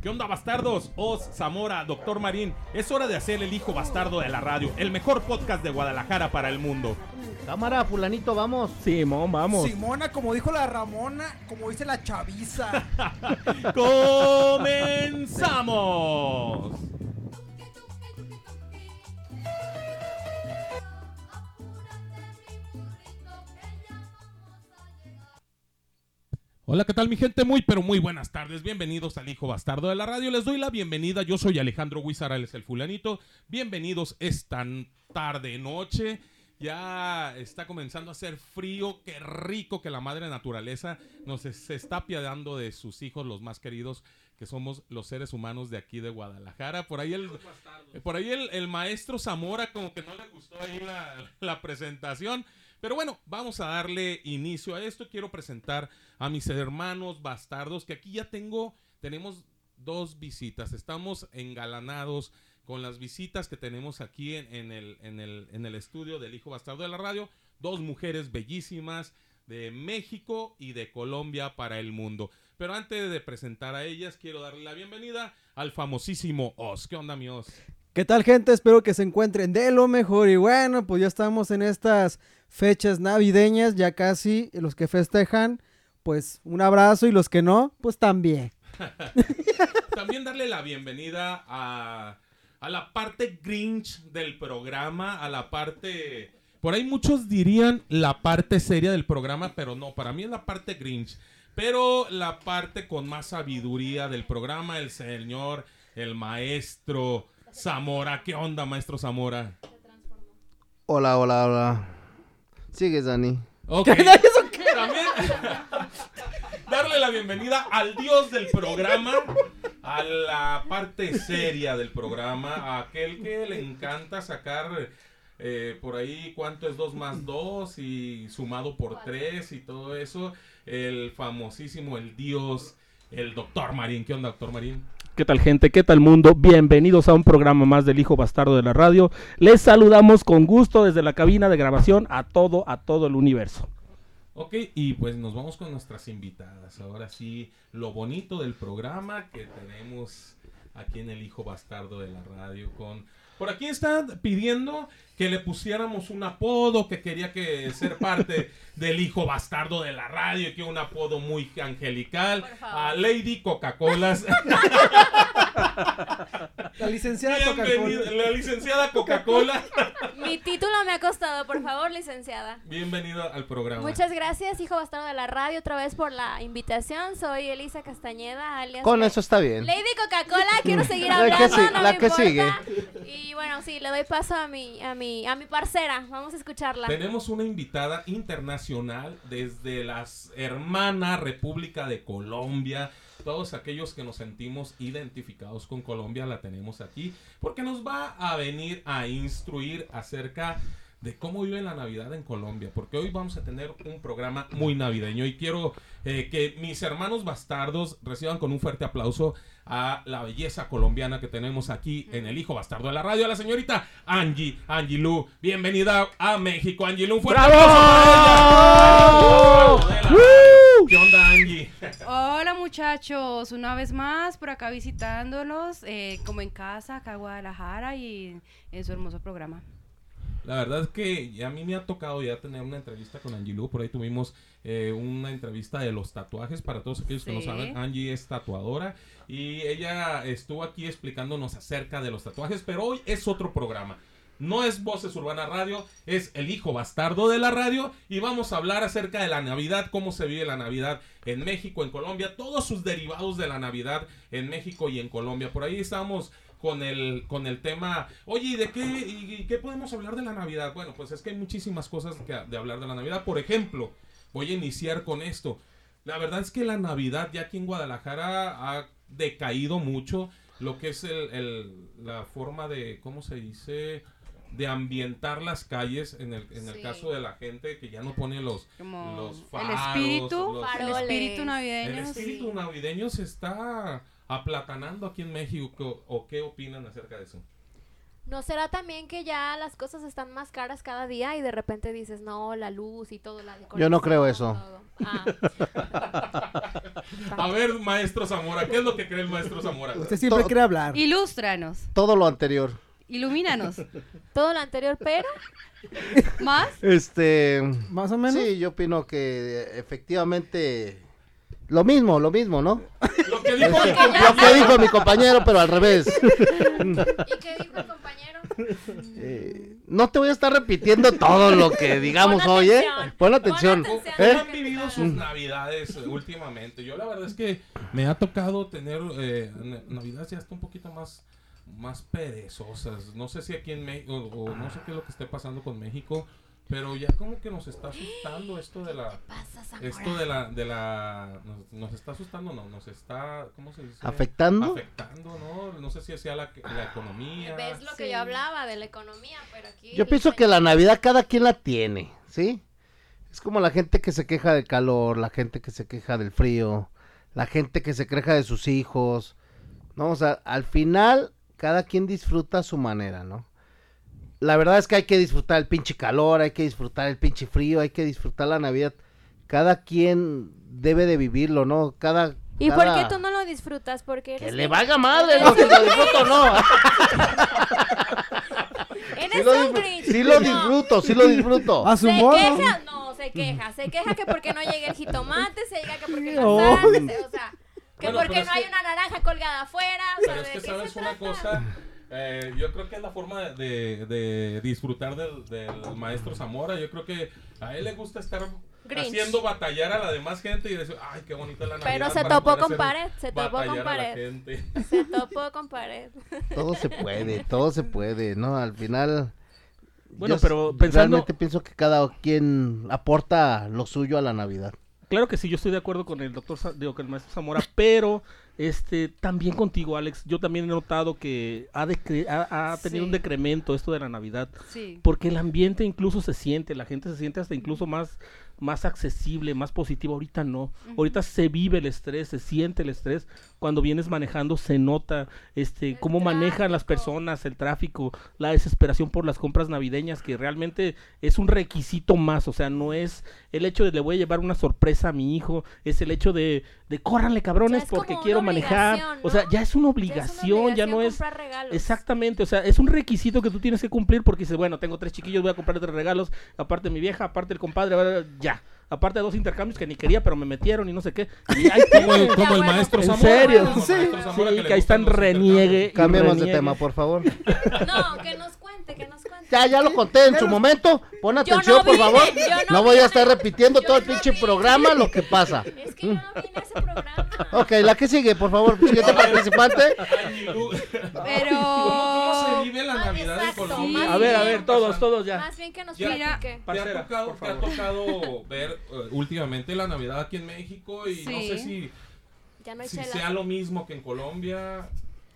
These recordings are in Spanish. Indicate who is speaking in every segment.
Speaker 1: ¿Qué onda, bastardos? Os, Zamora, Doctor Marín. Es hora de hacer el hijo bastardo de la radio, el mejor podcast de Guadalajara para el mundo.
Speaker 2: Cámara, fulanito, vamos.
Speaker 3: Simón, vamos.
Speaker 4: Simona, como dijo la Ramona, como dice la chaviza.
Speaker 1: ¡Comenzamos! Hola, ¿qué tal mi gente? Muy, pero muy buenas tardes. Bienvenidos al Hijo Bastardo de la Radio. Les doy la bienvenida. Yo soy Alejandro Huizarales, el fulanito. Bienvenidos esta tarde, noche. Ya está comenzando a hacer frío. Qué rico que la madre naturaleza nos es- se está apiadando de sus hijos, los más queridos, que somos los seres humanos de aquí de Guadalajara. Por ahí el, por ahí el, el maestro Zamora como que no le gustó ahí la, la presentación. Pero bueno, vamos a darle inicio a esto. Quiero presentar a mis hermanos bastardos, que aquí ya tengo, tenemos dos visitas. Estamos engalanados con las visitas que tenemos aquí en, el, en, el, en el estudio del Hijo Bastardo de la Radio. Dos mujeres bellísimas de México y de Colombia para el mundo. Pero antes de presentar a ellas, quiero darle la bienvenida al famosísimo Os. ¿Qué onda, mi Os?
Speaker 4: ¿Qué tal, gente? Espero que se encuentren de lo mejor. Y bueno, pues ya estamos en estas fechas navideñas, ya casi. Los que festejan, pues un abrazo. Y los que no, pues también.
Speaker 1: También darle la bienvenida a, a la parte Grinch del programa, a la parte... Por ahí muchos dirían la parte seria del programa, pero no, para mí es la parte Grinch. Pero la parte con más sabiduría del programa, el señor, el maestro Zamora. ¿Qué onda, maestro Zamora?
Speaker 2: Hola, hola, hola. Sigue, Dani.
Speaker 1: Ok. También darle la bienvenida al dios del programa, a la parte seria del programa, a aquel que le encanta sacar eh, por ahí cuánto es 2 más 2 y sumado por 3 y todo eso. El famosísimo, el dios, el doctor Marín. ¿Qué onda, doctor Marín?
Speaker 3: ¿Qué tal gente? ¿Qué tal mundo? Bienvenidos a un programa más del Hijo Bastardo de la Radio. Les saludamos con gusto desde la cabina de grabación a todo, a todo el universo.
Speaker 1: Ok, y pues nos vamos con nuestras invitadas. Ahora sí, lo bonito del programa que tenemos aquí en el Hijo Bastardo de la Radio con... Por aquí están pidiendo que le pusiéramos un apodo, que quería que ser parte del Hijo Bastardo de la Radio, que un apodo muy angelical.
Speaker 5: Por favor.
Speaker 1: A Lady Coca-Cola.
Speaker 4: La licenciada Coca-Cola.
Speaker 1: la licenciada Coca-Cola.
Speaker 5: Mi título me ha costado, por favor, licenciada.
Speaker 1: Bienvenida al programa.
Speaker 5: Muchas gracias, hijo bastardo de la radio, otra vez por la invitación. Soy Elisa Castañeda, alias
Speaker 2: Con eso está bien.
Speaker 5: Lady Coca-Cola. Quiero seguir
Speaker 2: La que
Speaker 5: hablando,
Speaker 2: sí-
Speaker 5: no
Speaker 2: la
Speaker 5: me
Speaker 2: que
Speaker 5: importa. Y bueno, sí, le doy paso a mi, a mi, a mi parcera. Vamos a escucharla.
Speaker 1: Tenemos una invitada internacional desde las hermanas República de Colombia. Todos aquellos que nos sentimos identificados con Colombia la tenemos aquí porque nos va a venir a instruir acerca de cómo vive la Navidad en Colombia, porque hoy vamos a tener un programa muy navideño y quiero eh, que mis hermanos bastardos reciban con un fuerte aplauso a la belleza colombiana que tenemos aquí en el Hijo Bastardo de la Radio, a la señorita Angie, Angie Lu. Bienvenida a México, Angie Lu. Un fuerte
Speaker 3: ¡Bravo!
Speaker 1: aplauso para ella. De. ¿Qué onda, Angie?
Speaker 6: Hola muchachos, una vez más por acá visitándolos, eh, como en casa, acá en Guadalajara y en su hermoso programa.
Speaker 1: La verdad es que a mí me ha tocado ya tener una entrevista con Angie Lu. Por ahí tuvimos eh, una entrevista de los tatuajes. Para todos aquellos que no saben, Angie es tatuadora. Y ella estuvo aquí explicándonos acerca de los tatuajes. Pero hoy es otro programa. No es Voces Urbana Radio, es el hijo bastardo de la radio. Y vamos a hablar acerca de la Navidad, cómo se vive la Navidad en México, en Colombia, todos sus derivados de la Navidad en México y en Colombia. Por ahí estamos con el, con el tema, oye, ¿y de qué, y, y qué podemos hablar de la Navidad? Bueno, pues es que hay muchísimas cosas que, de hablar de la Navidad. Por ejemplo, voy a iniciar con esto. La verdad es que la Navidad ya aquí en Guadalajara ha decaído mucho lo que es el, el- la forma de, ¿cómo se dice? de ambientar las calles en el, en el
Speaker 6: Sí.
Speaker 1: caso de la gente que ya no pone los,
Speaker 6: Como
Speaker 1: los
Speaker 6: el
Speaker 1: faros,
Speaker 6: espíritu,
Speaker 1: los-
Speaker 6: el espíritu
Speaker 1: el
Speaker 6: navideño.
Speaker 1: espíritu
Speaker 6: sí.
Speaker 1: navideño se está aplatanando aquí en México o qué opinan acerca de eso
Speaker 5: ¿No será también que ya las cosas están más caras cada día y de repente dices, no, la luz y todo, la
Speaker 2: Yo no creo eso.
Speaker 5: todo"? Ah.
Speaker 1: a ver maestro Zamora qué es lo que cree el maestro Zamora
Speaker 4: Usted siempre
Speaker 2: To-
Speaker 4: quiere hablar.
Speaker 6: Ilústranos,
Speaker 2: Todo lo anterior.
Speaker 6: ilumínanos.
Speaker 5: Todo lo anterior, pero
Speaker 6: ¿Más?
Speaker 2: Este.
Speaker 4: Más o menos.
Speaker 2: Sí, yo opino que efectivamente. Lo mismo, lo mismo, ¿no?
Speaker 1: lo que dijo
Speaker 2: Este, lo que dijo mi compañero, pero al revés.
Speaker 5: ¿y qué dijo el compañero?
Speaker 2: Eh, no te voy a estar repitiendo todo lo que digamos
Speaker 5: Pon
Speaker 2: hoy, ¿eh? Pon atención.
Speaker 5: Pon atención.
Speaker 2: ¿eh?
Speaker 1: ¿Cómo han vivido sus navidades eh, últimamente? Yo la verdad es que me ha tocado tener eh, na- navidades ya hasta un poquito más más perezosas. No sé si aquí en México o, o no sé qué es lo que esté pasando con México, pero ya como que nos está asustando esto de la
Speaker 5: Pasa, Zamora.
Speaker 1: esto de la de la nos, nos está asustando, no, nos está ¿cómo se dice?
Speaker 2: ¿Afectando?
Speaker 1: Afectando, ¿no? No sé si sea la, la economía.
Speaker 5: ¿Ves lo que yo hablaba de la economía? Pero aquí
Speaker 2: Yo pienso que la Navidad cada quien la tiene, ¿sí? Es como la gente que se queja del calor, la gente que se queja del frío, la gente que se queja de sus hijos. No, o sea, al final cada quien disfruta a su manera, ¿no? La verdad es que hay que disfrutar el pinche calor, hay que disfrutar el pinche frío, hay que disfrutar la Navidad. Cada quien debe de vivirlo, ¿no? Cada
Speaker 5: ¿Y por
Speaker 2: cada-
Speaker 5: qué tú no lo disfrutas? Porque
Speaker 2: Que le valga madre lo que lo disfruto, no.
Speaker 5: Eres
Speaker 2: Sí lo,
Speaker 5: un
Speaker 2: disfruto,
Speaker 5: Grinch.
Speaker 2: sí lo
Speaker 5: No.
Speaker 2: disfruto, sí lo disfruto.
Speaker 4: A su
Speaker 5: Se
Speaker 4: modo.
Speaker 5: queja, no, se queja, se queja que porque no llega el jitomate, se diga que porque no sale, o sea, que
Speaker 1: Bueno,
Speaker 5: porque
Speaker 1: pero
Speaker 5: no hay
Speaker 1: que-
Speaker 5: una naranja colgada afuera, o sea,
Speaker 1: Pero es
Speaker 5: ¿de
Speaker 1: que
Speaker 5: qué
Speaker 1: sabes
Speaker 5: se
Speaker 1: una
Speaker 5: trata?
Speaker 1: cosa, eh, yo creo que es la forma de, de disfrutar del, del maestro Zamora. Yo creo que a él le gusta estar
Speaker 5: Grinch.
Speaker 1: haciendo batallar a la demás gente y decir, ay, qué bonita la Navidad.
Speaker 5: Pero se topó con pared, se topó con pared. Se topó con pared.
Speaker 2: Todo se puede, todo se puede, ¿no? Al final.
Speaker 3: Bueno,
Speaker 2: yo
Speaker 3: pero pensando-
Speaker 2: Realmente pienso que cada quien aporta lo suyo a la Navidad.
Speaker 3: Claro que sí, yo estoy de acuerdo con el doctor, digo, con el maestro Zamora, pero este también contigo, Alex, yo también he notado que ha, decre- ha, ha tenido
Speaker 6: Sí.
Speaker 3: un decremento esto de la Navidad,
Speaker 6: Sí.
Speaker 3: porque el ambiente incluso se siente, la gente se siente hasta incluso más, más accesible, más positivo. Ahorita no, ahorita se vive el estrés, se siente el estrés. Cuando vienes manejando se nota este
Speaker 5: El
Speaker 3: cómo manejan las personas, el tráfico, la desesperación por las compras navideñas, que realmente es un requisito más, o sea, no es el hecho de le voy a llevar una sorpresa a mi hijo, es el hecho de, de córranle cabrones porque quiero manejar, o sea, ya es una
Speaker 5: Ya es una
Speaker 3: obligación, ya no es...
Speaker 5: comprar regalos.
Speaker 3: Exactamente, o sea, es un requisito que tú tienes que cumplir porque dices, bueno, tengo tres chiquillos, voy a comprarle tres regalos, aparte mi vieja, aparte el compadre, ahora ya. Aparte de dos intercambios que ni quería, pero me metieron y no sé qué. Y ahí
Speaker 1: Como el, como el maestro
Speaker 3: ¿En
Speaker 1: Zamora.
Speaker 3: serio?
Speaker 1: como el
Speaker 4: Sí.
Speaker 1: Zamora
Speaker 3: Sí,
Speaker 1: le
Speaker 3: que ahí están reniegue.
Speaker 2: Cambiemos de tema, por favor.
Speaker 5: No, que nos cuente, que nos cuente.
Speaker 2: Ya, ya lo conté en su momento. Pon atención,
Speaker 5: no
Speaker 2: por
Speaker 5: vine,
Speaker 2: favor.
Speaker 5: yo no
Speaker 2: No voy a estar repitiendo
Speaker 5: Yo
Speaker 2: todo el pinche
Speaker 5: vine.
Speaker 2: programa lo que pasa.
Speaker 5: Es que yo no vine a ese programa.
Speaker 2: Ok, la que sigue, por favor. Siguiente participante.
Speaker 6: Pero...
Speaker 1: ¿Cómo, cómo se vive la Navidad en
Speaker 5: exacto,
Speaker 1: Colombia?
Speaker 3: A ver, a ver, todos, todos ya.
Speaker 5: Más bien que nos
Speaker 1: Ya.
Speaker 5: platique.
Speaker 1: ¿Te ha, tocado, te ha tocado ver eh, últimamente la Navidad aquí en México y no sé si,
Speaker 5: Ya no hay
Speaker 1: si sea lo mismo que en Colombia.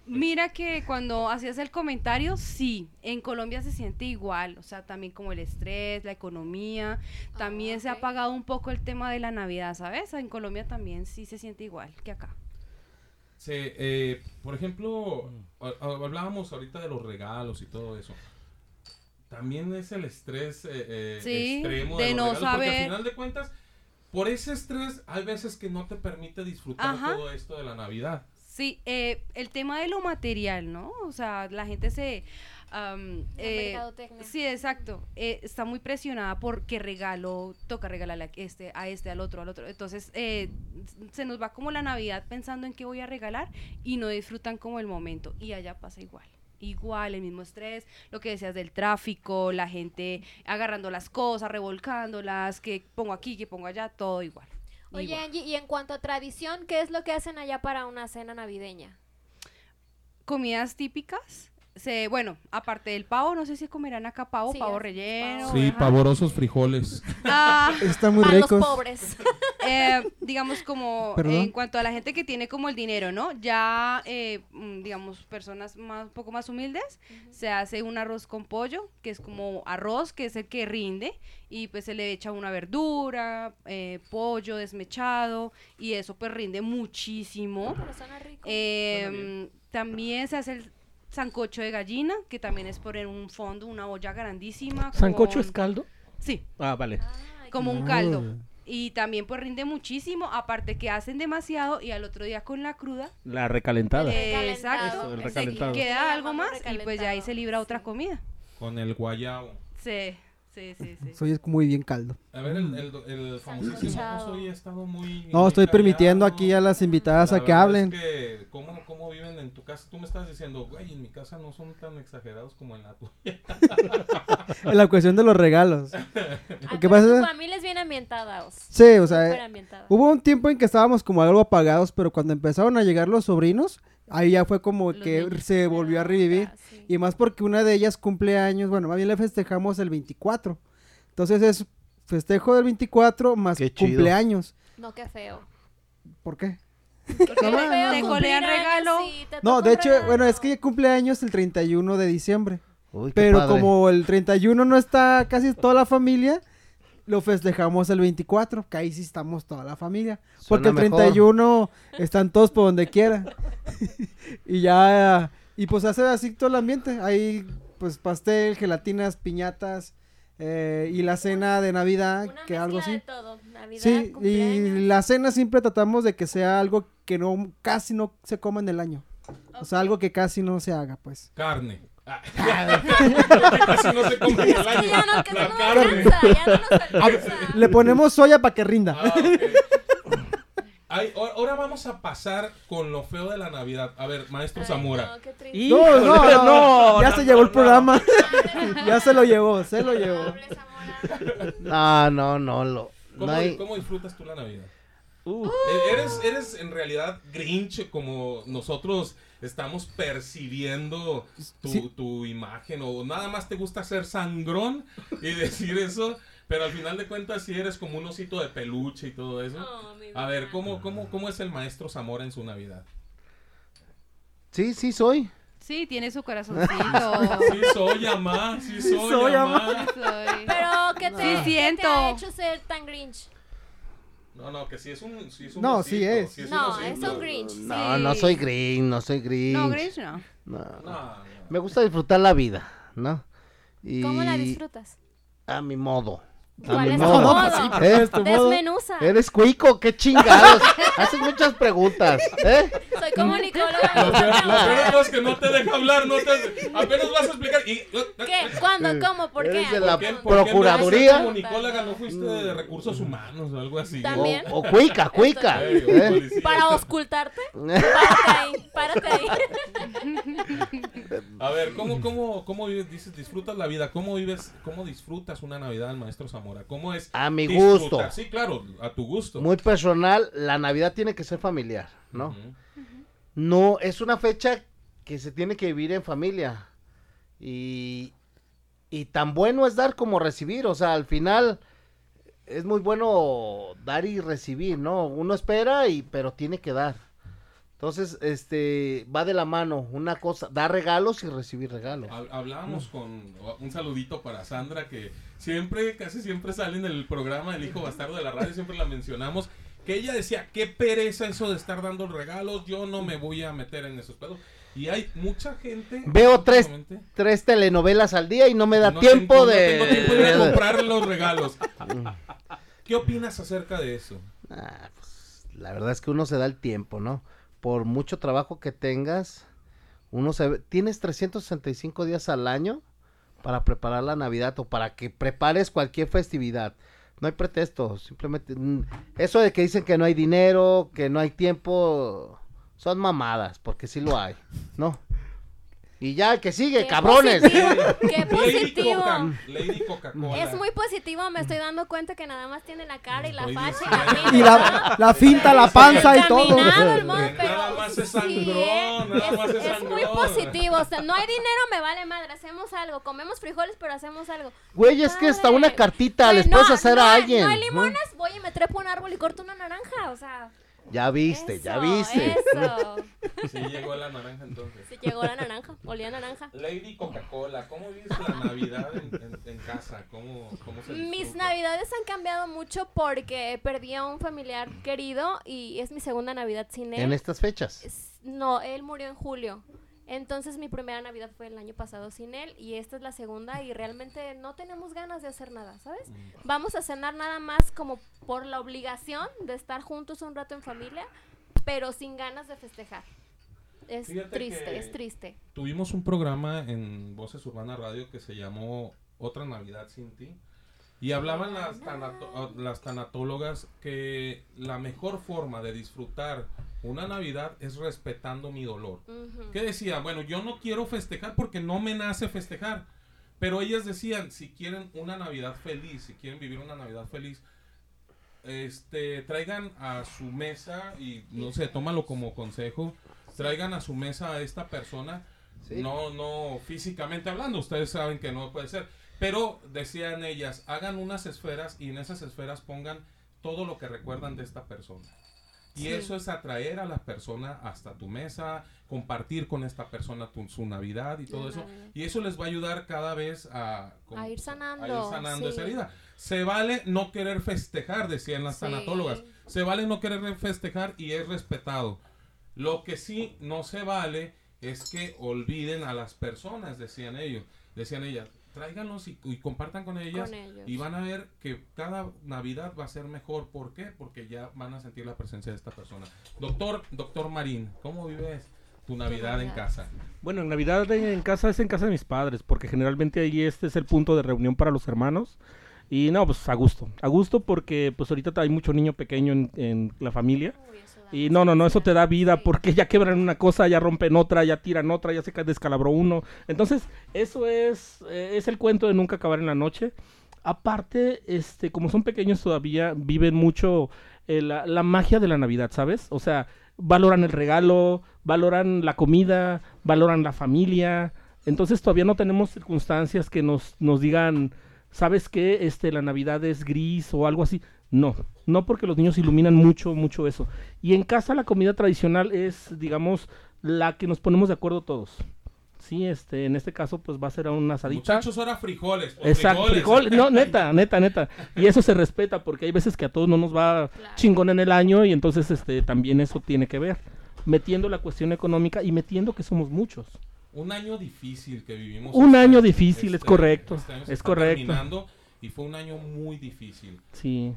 Speaker 6: Mira que cuando hacías el comentario, sí, en Colombia se siente igual, o sea, también como el estrés, la economía, también se ha apagado un poco el tema de la Navidad, ¿sabes? En Colombia también sí se siente igual que acá.
Speaker 1: Se, eh, por ejemplo, hablábamos ahorita de los regalos y todo eso. También es el estrés eh, eh,
Speaker 6: Sí,
Speaker 1: extremo
Speaker 6: de
Speaker 1: de, los
Speaker 6: no
Speaker 1: regalos, porque
Speaker 6: saber.
Speaker 1: al final de cuentas, por ese estrés hay veces que no te permite disfrutar
Speaker 6: Ajá.
Speaker 1: todo esto de la Navidad.
Speaker 6: Sí, eh, el tema de lo material, ¿no? O sea, la gente se...
Speaker 5: La
Speaker 6: eh, sí, exacto. eh, está muy presionada por qué regalo, toca regalarle a este, a este, al otro, al otro. Entonces, eh, se nos va como la Navidad pensando en qué voy a regalar y no disfrutan como el momento. Y allá pasa igual. Igual, el mismo estrés, lo que decías del tráfico, la gente agarrando las cosas, revolcándolas, que pongo aquí, que pongo allá, todo igual.
Speaker 5: Oye. Angie, y en cuanto a tradición, ¿qué es lo que hacen allá para una cena navideña?
Speaker 6: comidas típicas. Se, bueno, aparte del pavo, no sé si comerán acá pavo,
Speaker 5: Sí,
Speaker 6: pavo relleno.
Speaker 1: Sí,
Speaker 6: ajá.
Speaker 1: pavorosos frijoles.
Speaker 6: Ah,
Speaker 4: Están muy
Speaker 5: Para los
Speaker 4: ricos.
Speaker 5: pobres.
Speaker 6: eh, digamos como
Speaker 4: Perdón.
Speaker 6: en cuanto a la gente que tiene como el dinero, ¿no? Ya, eh, mm, digamos, personas más, un poco más humildes, se hace un arroz con pollo, que es como arroz, que es el que rinde, y pues se le echa una verdura, eh, pollo desmechado, y eso pues rinde muchísimo.
Speaker 5: Pero suena rico.
Speaker 6: Eh, también se hace el sancocho de gallina, que también es por en un fondo, una olla grandísima.
Speaker 3: ¿Sancocho
Speaker 6: con-
Speaker 3: es caldo?
Speaker 6: Sí,
Speaker 3: Ah, vale.
Speaker 5: Ay,
Speaker 6: como un
Speaker 4: Ah.
Speaker 6: caldo. Y también pues rinde muchísimo, aparte que hacen demasiado y al otro día con la cruda,
Speaker 3: La recalentada.
Speaker 6: eh, exacto,
Speaker 3: Eso, el
Speaker 6: se queda algo más y pues ya ahí se libra otra comida.
Speaker 1: Con el guayabo.
Speaker 6: Sí, sí, sí, sí.
Speaker 4: Soy muy bien caldo.
Speaker 1: A ver, el, el, el famosísimo hoy ha estado muy...
Speaker 4: No, estoy permitiendo aquí a las invitadas
Speaker 1: La
Speaker 4: a que hablen.
Speaker 1: Es que, ¿cómo, ¿Cómo viven en tu casa? Tú me estás diciendo, güey, en mi casa no son tan exagerados como en la tuya.
Speaker 4: En la cuestión de los regalos. ¿Qué pasa?
Speaker 5: Tu familia es bien ambientada.
Speaker 4: Sí, o sea, eh, hubo un tiempo en que estábamos como algo apagados, pero cuando empezaron a llegar los sobrinos, ahí ya fue como
Speaker 6: Los
Speaker 4: que se volvió a revivir.
Speaker 5: Ah, sí.
Speaker 4: Y más porque una de ellas cumple años, bueno, más bien le festejamos el 24. Entonces es festejo del 24 más
Speaker 2: Qué chido.
Speaker 4: cumpleaños.
Speaker 5: No, qué feo.
Speaker 4: ¿por qué?
Speaker 5: Qué feo
Speaker 6: Te colean regalo.
Speaker 5: te
Speaker 4: No, de hecho,
Speaker 5: regalo.
Speaker 4: bueno, es que ella cumple años el 31 de diciembre.
Speaker 2: Uy,
Speaker 4: Pero
Speaker 2: padre.
Speaker 4: como el 31 no está casi toda la familia, lo festejamos el 24, que ahí sí estamos toda la familia. Porque el
Speaker 2: Suena mejor.
Speaker 4: 31 están todos por donde quiera. y ya, y pues hace así todo el ambiente. Hay pues pastel, gelatinas, piñatas eh, y la cena de Navidad,
Speaker 5: Una
Speaker 4: que algo
Speaker 5: de
Speaker 4: así.
Speaker 5: todo. Navidad,
Speaker 4: Sí, y la cena siempre tratamos de que sea algo que no casi no se coma en el año. O sea, algo que casi no se haga, pues.
Speaker 1: Carne. Ah, no
Speaker 5: no, no no.
Speaker 4: Le ponemos soya para que rinda.
Speaker 1: Ah. Ay, ahora- vamos a pasar con lo feo de la Navidad. A ver, maestro
Speaker 5: Ay,
Speaker 1: Zamora.
Speaker 5: no,
Speaker 4: No, no, no,
Speaker 3: no,
Speaker 4: ya
Speaker 3: no,
Speaker 4: se llevó el
Speaker 3: no.
Speaker 4: programa. ya se lo llevó, se lo llevó.
Speaker 5: Hable, Zamora.
Speaker 2: No, no, no, lo,
Speaker 1: ¿Cómo,
Speaker 2: no hay...
Speaker 1: cómo disfrutas tú la Navidad?
Speaker 3: Uh,
Speaker 1: E- Eres, eres en realidad Grinch como nosotros estamos percibiendo tu,
Speaker 4: Sí.
Speaker 1: tu imagen o nada más te gusta ser sangrón y decir eso, pero al final de cuentas si eres como un osito de peluche y todo eso.
Speaker 5: Oh,
Speaker 1: A ver. ¿cómo, cómo, ¿cómo es el maestro Zamora en su Navidad?
Speaker 2: Sí, sí soy.
Speaker 6: Sí, tiene su corazoncito.
Speaker 1: Sí soy, amá, sí soy,
Speaker 4: soy,
Speaker 1: amá.
Speaker 6: Sí.
Speaker 5: Pero, ¿qué te,
Speaker 6: Sí,
Speaker 5: ¿qué te ha hecho ser tan Grinch?
Speaker 1: No, no, que sí es un, sí es un
Speaker 4: No, sí es.
Speaker 1: sí un
Speaker 5: No,
Speaker 1: osito.
Speaker 5: es un Grinch.
Speaker 2: No,
Speaker 6: Sí.
Speaker 2: no soy green, no soy green.
Speaker 6: No, Grinch no.
Speaker 2: No,
Speaker 1: No, no.
Speaker 2: Me gusta disfrutar la vida, ¿no? Y
Speaker 5: ¿Cómo la disfrutas?
Speaker 2: A mi modo.
Speaker 5: ¿Cuál
Speaker 2: mi
Speaker 5: es tu
Speaker 2: modo.
Speaker 5: modo?
Speaker 2: ¿Eh?
Speaker 5: Desmenuza.
Speaker 2: Eres cuico, qué chingados. Haces muchas preguntas, ¿eh?
Speaker 5: Soy como Nicóloga.
Speaker 1: Lo peor, es que no te deja hablar, no te, apenas vas a explicar y...
Speaker 5: ¿Qué? ¿Cuándo? ¿Cómo? ¿por qué?
Speaker 2: De
Speaker 5: ¿A
Speaker 2: la?
Speaker 1: ¿Por qué- por qué no
Speaker 2: Procuraduría.
Speaker 1: eres como Nicóloga no fuiste de recursos humanos o algo así?
Speaker 5: También.
Speaker 2: O, o cuica, cuica. ¿eh?
Speaker 5: ¿Para auscultarte? Párate ahí, párate ahí.
Speaker 1: A ver, ¿cómo, cómo, cómo vives? Dices, disfrutas la vida. ¿Cómo vives, cómo disfrutas una Navidad, maestro ¿Cómo es?
Speaker 2: A mi
Speaker 1: disfrutar?
Speaker 2: gusto.
Speaker 1: Sí, claro, a tu gusto.
Speaker 2: Muy personal, la Navidad tiene que ser familiar, ¿no? No, es una fecha que se tiene que vivir en familia. Y, y tan bueno es dar como recibir. O sea, al final es muy bueno dar y recibir, ¿no? Uno espera, y, pero tiene que dar. Entonces, este, va de la mano. Una cosa, dar regalos y recibir regalos.
Speaker 1: Hab- Hablábamos con un saludito para Sandra que siempre, casi siempre sale en el programa El Hijo Bastardo de la Radio, siempre la mencionamos. Que ella decía, qué pereza eso de estar dando regalos, yo no me voy a meter en esos pedos. Y hay mucha gente.
Speaker 2: Veo tres, tres telenovelas al día y no me da
Speaker 1: no
Speaker 2: tiempo
Speaker 1: tengo-
Speaker 2: de...
Speaker 1: No tengo tiempo de comprar los regalos. ¿Qué opinas acerca de eso?
Speaker 2: Ah, pues, la verdad es que uno se da el tiempo, ¿no? Por mucho trabajo que tengas, uno se ve- tienes 365 días al año para preparar la Navidad o para que prepares cualquier festividad. No hay pretexto, simplemente mm, eso de que dicen que no hay dinero, que no hay tiempo, son mamadas, porque sí lo hay, ¿no? Y ya, que sigue,
Speaker 5: Qué
Speaker 2: cabrones.
Speaker 5: positivo, Qué
Speaker 1: Lady
Speaker 5: positivo.
Speaker 1: Coca, Lady Coca-Cola.
Speaker 5: Es muy positivo, me estoy dando cuenta que nada más tiene la cara y la facha y
Speaker 4: Y
Speaker 5: la
Speaker 4: la, la finta, la panza y todo.
Speaker 5: Pero
Speaker 1: nada más es
Speaker 5: sí,
Speaker 1: sangrón, nada
Speaker 5: es,
Speaker 1: más es
Speaker 5: es muy positivo, o sea, no hay dinero, me vale madre, hacemos algo, comemos frijoles, pero hacemos algo.
Speaker 2: Güey, es que hasta una cartita
Speaker 5: Güey,
Speaker 2: les puedes hacer
Speaker 5: no
Speaker 2: a alguien.
Speaker 5: No hay limones, voy y me trepo un árbol y corto una naranja, o sea.
Speaker 2: Ya viste, ya viste.
Speaker 5: Eso.
Speaker 1: Sí llegó la naranja entonces.
Speaker 5: Sí, llegó la naranja, olía naranja.
Speaker 1: Lady Coca-Cola, ¿cómo vives la Navidad en, en- en casa? ¿Cómo, cómo se
Speaker 5: Mis navidades han cambiado mucho porque perdí a un familiar querido y es mi segunda navidad sin él.
Speaker 2: En estas fechas.
Speaker 5: No, él murió en julio. Entonces mi primera Navidad fue el año pasado sin él y esta es la segunda y realmente no tenemos ganas de hacer nada, ¿sabes?
Speaker 1: Mm.
Speaker 5: Vamos a cenar nada más como por la obligación de estar juntos un rato en familia, pero sin ganas de festejar. Es
Speaker 1: Fíjate
Speaker 5: triste, es triste.
Speaker 1: Tuvimos un programa en Voces Urbana Radio que se llamó Otra Navidad sin ti. Y hablaban las, tanato- las tanatólogas que la mejor forma de disfrutar una Navidad es respetando mi dolor. ¿Qué decía? Bueno, yo no quiero festejar porque no me nace festejar. Pero ellas decían, si quieren una Navidad feliz, si quieren vivir una Navidad feliz, este, traigan a su mesa y no sé, tómalo como consejo, traigan a su mesa a esta persona,
Speaker 2: Sí.
Speaker 1: no, no físicamente hablando, ustedes saben que no puede ser, pero decían ellas, hagan unas esferas y en esas esferas pongan todo lo que recuerdan de esta persona. Y
Speaker 5: Sí.
Speaker 1: eso es atraer a la persona hasta tu mesa, compartir con esta persona tu- su Navidad y todo eso. Y eso les va a ayudar cada vez a,
Speaker 5: A ir sanando,
Speaker 1: a ir sanando
Speaker 5: sí.
Speaker 1: esa herida. Se vale no querer festejar, decían las
Speaker 5: Sí.
Speaker 1: tanatólogas. Se vale no querer festejar y es respetado. Lo que sí no se vale es que olviden a las personas, decían ellos. Decían ellas, tráiganlos y, y compartan con ellas.
Speaker 5: Con ellos.
Speaker 1: Y van a ver que cada Navidad va a ser mejor. ¿Por qué? Porque ya van a sentir la presencia de esta persona. Doctor, doctor Marín, ¿cómo vives tu Navidad en casa?
Speaker 3: Bueno, en Navidad en casa es en casa de mis padres, porque generalmente ahí este es el punto de reunión para los hermanos. Y no, pues a gusto. A gusto porque pues ahorita hay mucho niño pequeño en, en la familia.
Speaker 5: Uy,
Speaker 3: Y no, no, no, eso te da vida porque ya quebran una cosa, ya rompen otra, ya tiran otra, ya se ca- descalabró uno. Entonces, eso es, eh, es el cuento de nunca acabar en la noche. Aparte, este, como son pequeños todavía, viven mucho eh, la, la magia de la Navidad, ¿sabes? O sea, valoran el regalo, valoran la comida, valoran la familia. Entonces todavía no tenemos circunstancias que nos, nos digan, ¿sabes qué? Este, la Navidad es gris o algo así. No, no porque los niños iluminan mucho, mucho eso. Y en casa la comida tradicional es, digamos, la que nos ponemos de acuerdo todos. Sí, este, en este caso, pues va a ser una asadita.
Speaker 1: Muchachos, ahora frijoles. pues,
Speaker 3: Exacto, frijol, no, neta, neta, neta. Y eso se respeta porque hay veces que a todos no nos va
Speaker 5: Claro.
Speaker 3: chingón en el año y entonces este también eso tiene que ver. Metiendo la cuestión económica y metiendo que somos muchos.
Speaker 1: Un año difícil que vivimos.
Speaker 3: Un
Speaker 1: este
Speaker 3: año
Speaker 1: año.
Speaker 3: difícil, es correcto,
Speaker 1: este año se
Speaker 3: es
Speaker 1: está
Speaker 3: correcto.
Speaker 1: y fue un año muy difícil.
Speaker 3: Sí.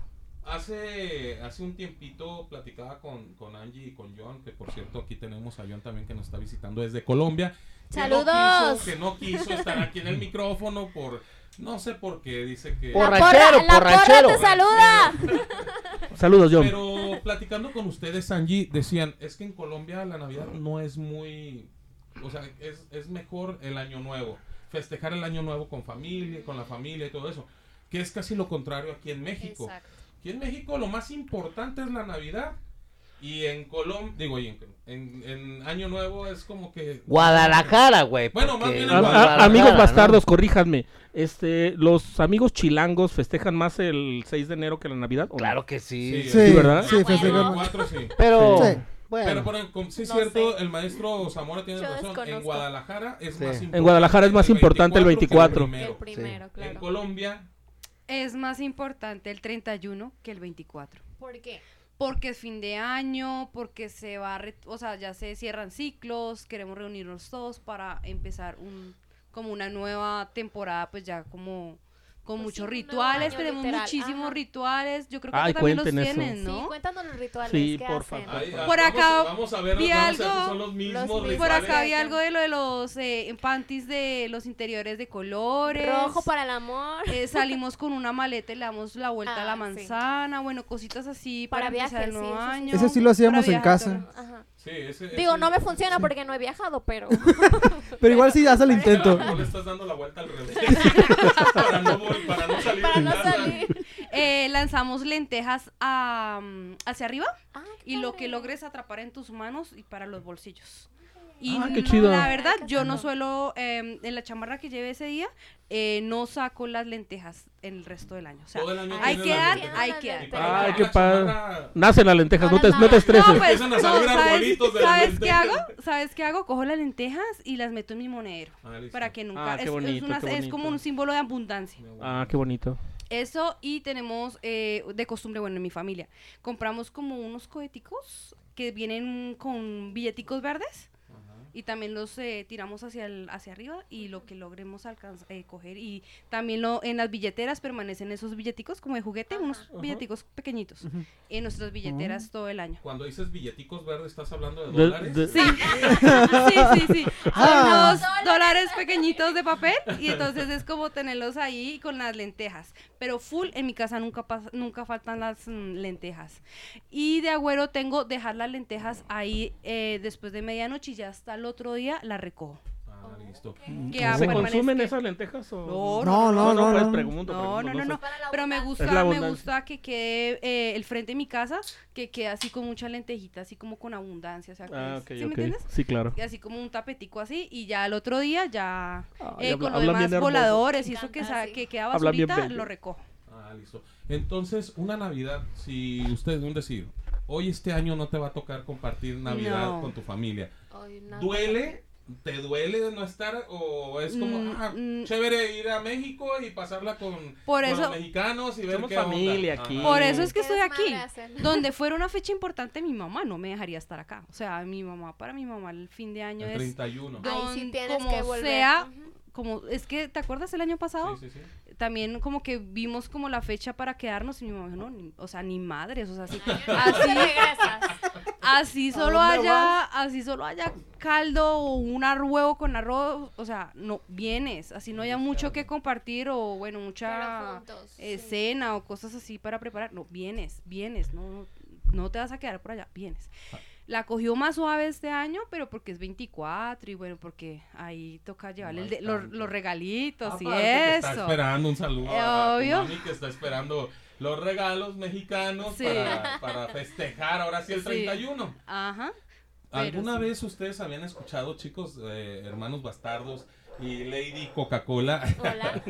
Speaker 1: Hace, hace un tiempito platicaba con, con Angie y con John, que por cierto aquí tenemos a John también que nos está visitando desde Colombia. que no
Speaker 5: ¡Saludos!
Speaker 1: quiso- Que no quiso, estar aquí en el micrófono por, no sé por qué, dice que...
Speaker 2: Borrachero, borrachero.
Speaker 5: te saluda.
Speaker 3: Saludos, John.
Speaker 1: Pero platicando con ustedes, Angie, decían, es que en Colombia la Navidad no es muy... O sea, es, es mejor el año nuevo. Festejar el año nuevo con familia, con la familia y todo eso. Que es casi lo contrario aquí en México.
Speaker 5: Exacto.
Speaker 1: Aquí en México lo más importante es la Navidad. Y en Colombia, digo, y en, en, en Año Nuevo es como que...
Speaker 2: Guadalajara, güey.
Speaker 1: Bueno, más bien en
Speaker 3: A- a-
Speaker 1: Guadalajara,
Speaker 3: amigos
Speaker 2: ¿no?
Speaker 3: bastardos, corríjanme. Este, los amigos chilangos festejan más el 6 de enero que la Navidad.
Speaker 2: Claro que sí.
Speaker 1: Sí,
Speaker 4: Sí,
Speaker 3: ¿verdad?
Speaker 4: sí,
Speaker 5: Ah,
Speaker 4: festejan.
Speaker 1: Cuatro, sí.
Speaker 2: Pero,
Speaker 4: Sí.
Speaker 2: bueno.
Speaker 1: Pero, por sí es
Speaker 5: No
Speaker 1: cierto,
Speaker 5: sé.
Speaker 1: el maestro Zamora tiene
Speaker 5: Yo
Speaker 1: razón. En. Guadalajara es
Speaker 2: Sí.
Speaker 1: más
Speaker 2: En
Speaker 1: importante.
Speaker 3: Guadalajara es más importante el 24.
Speaker 1: que
Speaker 5: El
Speaker 1: primero.
Speaker 5: primero,
Speaker 1: En
Speaker 5: claro.
Speaker 1: Colombia,
Speaker 6: Es más importante el 31 que el 24.
Speaker 5: ¿Por qué?
Speaker 6: Porque es fin de año, porque se va, a re- o sea, ya se cierran ciclos, queremos reunirnos todos para empezar un como una nueva temporada, pues ya como con
Speaker 5: Pues
Speaker 6: muchos
Speaker 5: sí,
Speaker 6: rituales,
Speaker 5: año,
Speaker 6: tenemos
Speaker 5: literal,
Speaker 6: muchísimos
Speaker 5: ajá.
Speaker 6: rituales, yo creo que
Speaker 3: Ay,
Speaker 6: también los
Speaker 3: eso.
Speaker 6: tienen,
Speaker 5: Sí,
Speaker 6: ¿no?
Speaker 5: cuéntanos los rituales.
Speaker 3: Sí,
Speaker 5: ¿qué
Speaker 3: por favor.
Speaker 1: ah,
Speaker 6: Por acá
Speaker 1: vamos a ver,
Speaker 6: vi
Speaker 1: vamos a ver si
Speaker 6: algo-
Speaker 1: son los mismos
Speaker 5: los mismos.
Speaker 6: Por
Speaker 1: rituales.
Speaker 6: acá había algo de lo de los eh, panties de los interiores de colores.
Speaker 5: Rojo para el amor.
Speaker 6: Eh, salimos con una maleta y le damos la vuelta a la
Speaker 5: Ah, sí.
Speaker 6: manzana, bueno, cositas así para,
Speaker 5: Para
Speaker 6: el nuevo
Speaker 5: sí, sí.
Speaker 6: año.
Speaker 4: Ese sí lo hacíamos
Speaker 6: para
Speaker 4: en
Speaker 6: viajar
Speaker 4: casa.
Speaker 5: Ajá.
Speaker 1: Sí, ese,
Speaker 5: Digo, no me funciona porque no he viajado, pero...
Speaker 4: Pero igual sí hace el intento.
Speaker 1: No le estás dando la vuelta al revés. para, no, vol- para no salir
Speaker 5: para no salir.
Speaker 6: Eh, lanzamos lentejas a, hacia arriba
Speaker 5: Ah,
Speaker 6: y lo que logres atrapar en tus manos y para los bolsillos. Y
Speaker 3: Ah, qué
Speaker 6: no,
Speaker 3: chido.
Speaker 6: la verdad,
Speaker 5: Ay,
Speaker 6: yo no suelo, eh, en la chamarra que llevé ese día, eh, no saco las lentejas el resto del año. O sea, hay que dar, hay que dar.
Speaker 3: Ay, qué padre. Nacen las lentejas, no te, no estreses.
Speaker 6: No, pues, no, ¿sabes,
Speaker 1: arbolitos de las
Speaker 6: ¿sabes qué hago? ¿Sabes qué hago? Cojo las lentejas y las meto en mi monedero.
Speaker 1: Ah.
Speaker 6: Para que nunca...
Speaker 3: Ah, qué
Speaker 6: es- es,
Speaker 3: bonito,
Speaker 6: una-
Speaker 3: qué
Speaker 6: es como un símbolo de abundancia.
Speaker 3: Ah, qué bonito.
Speaker 6: Eso y tenemos eh, de costumbre, bueno, en mi familia, compramos como unos coheticos que vienen con billeticos verdes y también los eh, tiramos hacia el, hacia arriba y lo que logremos alcanzar, coger y también lo, en las billeteras permanecen esos billeticos como de juguete, unos billeticos pequeñitos en nuestras billeteras todo el año.
Speaker 1: Cuando dices billeticos verdes, ¿estás hablando de
Speaker 3: De-
Speaker 1: dólares?
Speaker 3: de-
Speaker 6: Sí, sí, sí, sí. Son
Speaker 4: Ah.
Speaker 6: unos dólares pequeñitos de papel y entonces es como tenerlos ahí con las lentejas. Pero full en mi casa nunca pas- nunca faltan las mm, lentejas. Y de agüero tengo dejar las lentejas ahí eh, después de medianoche y ya hasta el otro día la recojo.
Speaker 1: Ah, listo.
Speaker 3: ¿Se
Speaker 6: permanezca-
Speaker 3: consumen esas lentejas o...?
Speaker 4: No, no, no,
Speaker 3: pues
Speaker 4: no.
Speaker 3: pregunto,
Speaker 6: No, no,
Speaker 3: pregunto,
Speaker 6: no, no.
Speaker 5: Para la
Speaker 6: Pero me gusta, me gusta que quede eh, el frente de mi casa, que quede así con mucha lentejita, así como con abundancia. O sea, que
Speaker 3: Ah,
Speaker 6: ¿sí me entiendes?
Speaker 3: Sí, claro.
Speaker 6: Y así como un tapetico así y ya el otro día ya eh, con los demás voladores y eso que, que queda basurita lo recojo.
Speaker 1: Ah, listo. Entonces, una Navidad, si usted, un decir, hoy este año no te va a tocar compartir Navidad
Speaker 6: No.
Speaker 1: con tu familia.
Speaker 5: Ay.
Speaker 1: ¿Duele? ¿Te duele de no estar? ¿O es como,
Speaker 6: Mm,
Speaker 1: ah,
Speaker 6: mm.
Speaker 1: chévere ir a México y pasarla con,
Speaker 6: Por
Speaker 1: con
Speaker 6: eso-
Speaker 1: los mexicanos y ver qué
Speaker 3: familia aquí.
Speaker 6: Por eso es que estoy aquí. Donde fuera una fecha importante, mi mamá no me dejaría estar acá. O sea, mi mamá, para mi mamá, el fin de año
Speaker 1: El
Speaker 6: es
Speaker 1: 31.
Speaker 5: Ahí sí
Speaker 6: don-
Speaker 5: tienes
Speaker 6: como
Speaker 5: que volver.
Speaker 6: sea. Como, es que, ¿te acuerdas el año pasado?
Speaker 1: Sí, sí, sí.
Speaker 6: También como que vimos como la fecha para quedarnos y mi mamá dijo, no, ni- o sea, ni madres, o sea, así,
Speaker 5: Así
Speaker 6: así, solo haya, así solo haya caldo o un huevo con arroz, o sea, no, vienes, así no haya mucho que compartir o bueno, mucha
Speaker 5: juntos,
Speaker 6: eh, cena o cosas así para preparar, no, vienes, vienes, no, no te vas a quedar por allá, vienes. La cogió más suave este año, pero porque es 24 y bueno, porque ahí toca llevarle el de- los, regalitos y
Speaker 1: Aparte que
Speaker 6: eso.
Speaker 1: Está esperando un saludo
Speaker 6: Eh,
Speaker 1: a, a tu
Speaker 6: obvio.
Speaker 1: mami que está esperando los regalos mexicanos
Speaker 6: Sí.
Speaker 1: para, para festejar ahora sí el
Speaker 6: Sí.
Speaker 1: 31.
Speaker 6: Ajá.
Speaker 1: ¿Alguna
Speaker 6: sí.
Speaker 1: vez ustedes habían escuchado, chicos, eh, hermanos bastardos y Lady Coca-Cola?
Speaker 5: Hola.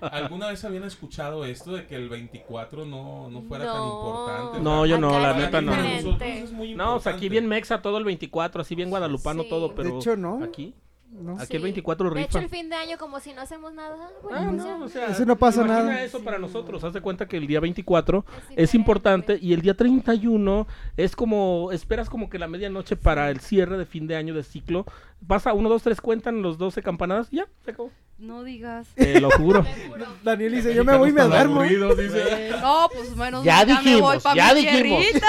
Speaker 1: ¿Alguna vez habían escuchado esto de que el 24 no, no fuera tan importante?
Speaker 3: No, yo no, la neta no.
Speaker 1: Es muy
Speaker 3: No, o sea, aquí bien mexa todo el 24, así bien guadalupano
Speaker 5: Sí.
Speaker 3: todo, pero
Speaker 4: De hecho, no.
Speaker 3: aquí,
Speaker 4: No.
Speaker 3: aquí
Speaker 5: Sí.
Speaker 3: el 24
Speaker 5: De hecho,
Speaker 3: rifa.
Speaker 5: el fin de año, como si no hacemos nada. Bueno,
Speaker 3: Ah,
Speaker 5: pues ya.
Speaker 3: no, o sea,
Speaker 4: Eso no pasa nada.
Speaker 3: eso para nosotros, haz de cuenta que el día 24
Speaker 5: Es
Speaker 3: importante y el día 31 es como, esperas como que la medianoche para el cierre de fin de año de ciclo. Pasa uno, dos, tres, cuentan los 12 campanadas, y ya, se acabó.
Speaker 6: No digas.
Speaker 3: Te lo juro.
Speaker 4: Daniel dice, yo me voy y me duermo.
Speaker 1: dice.
Speaker 6: No, pues menos
Speaker 2: Ya
Speaker 6: mal, me voy
Speaker 2: dijimos,
Speaker 6: para
Speaker 2: ya
Speaker 6: mi
Speaker 2: dijimos.
Speaker 6: tierrita.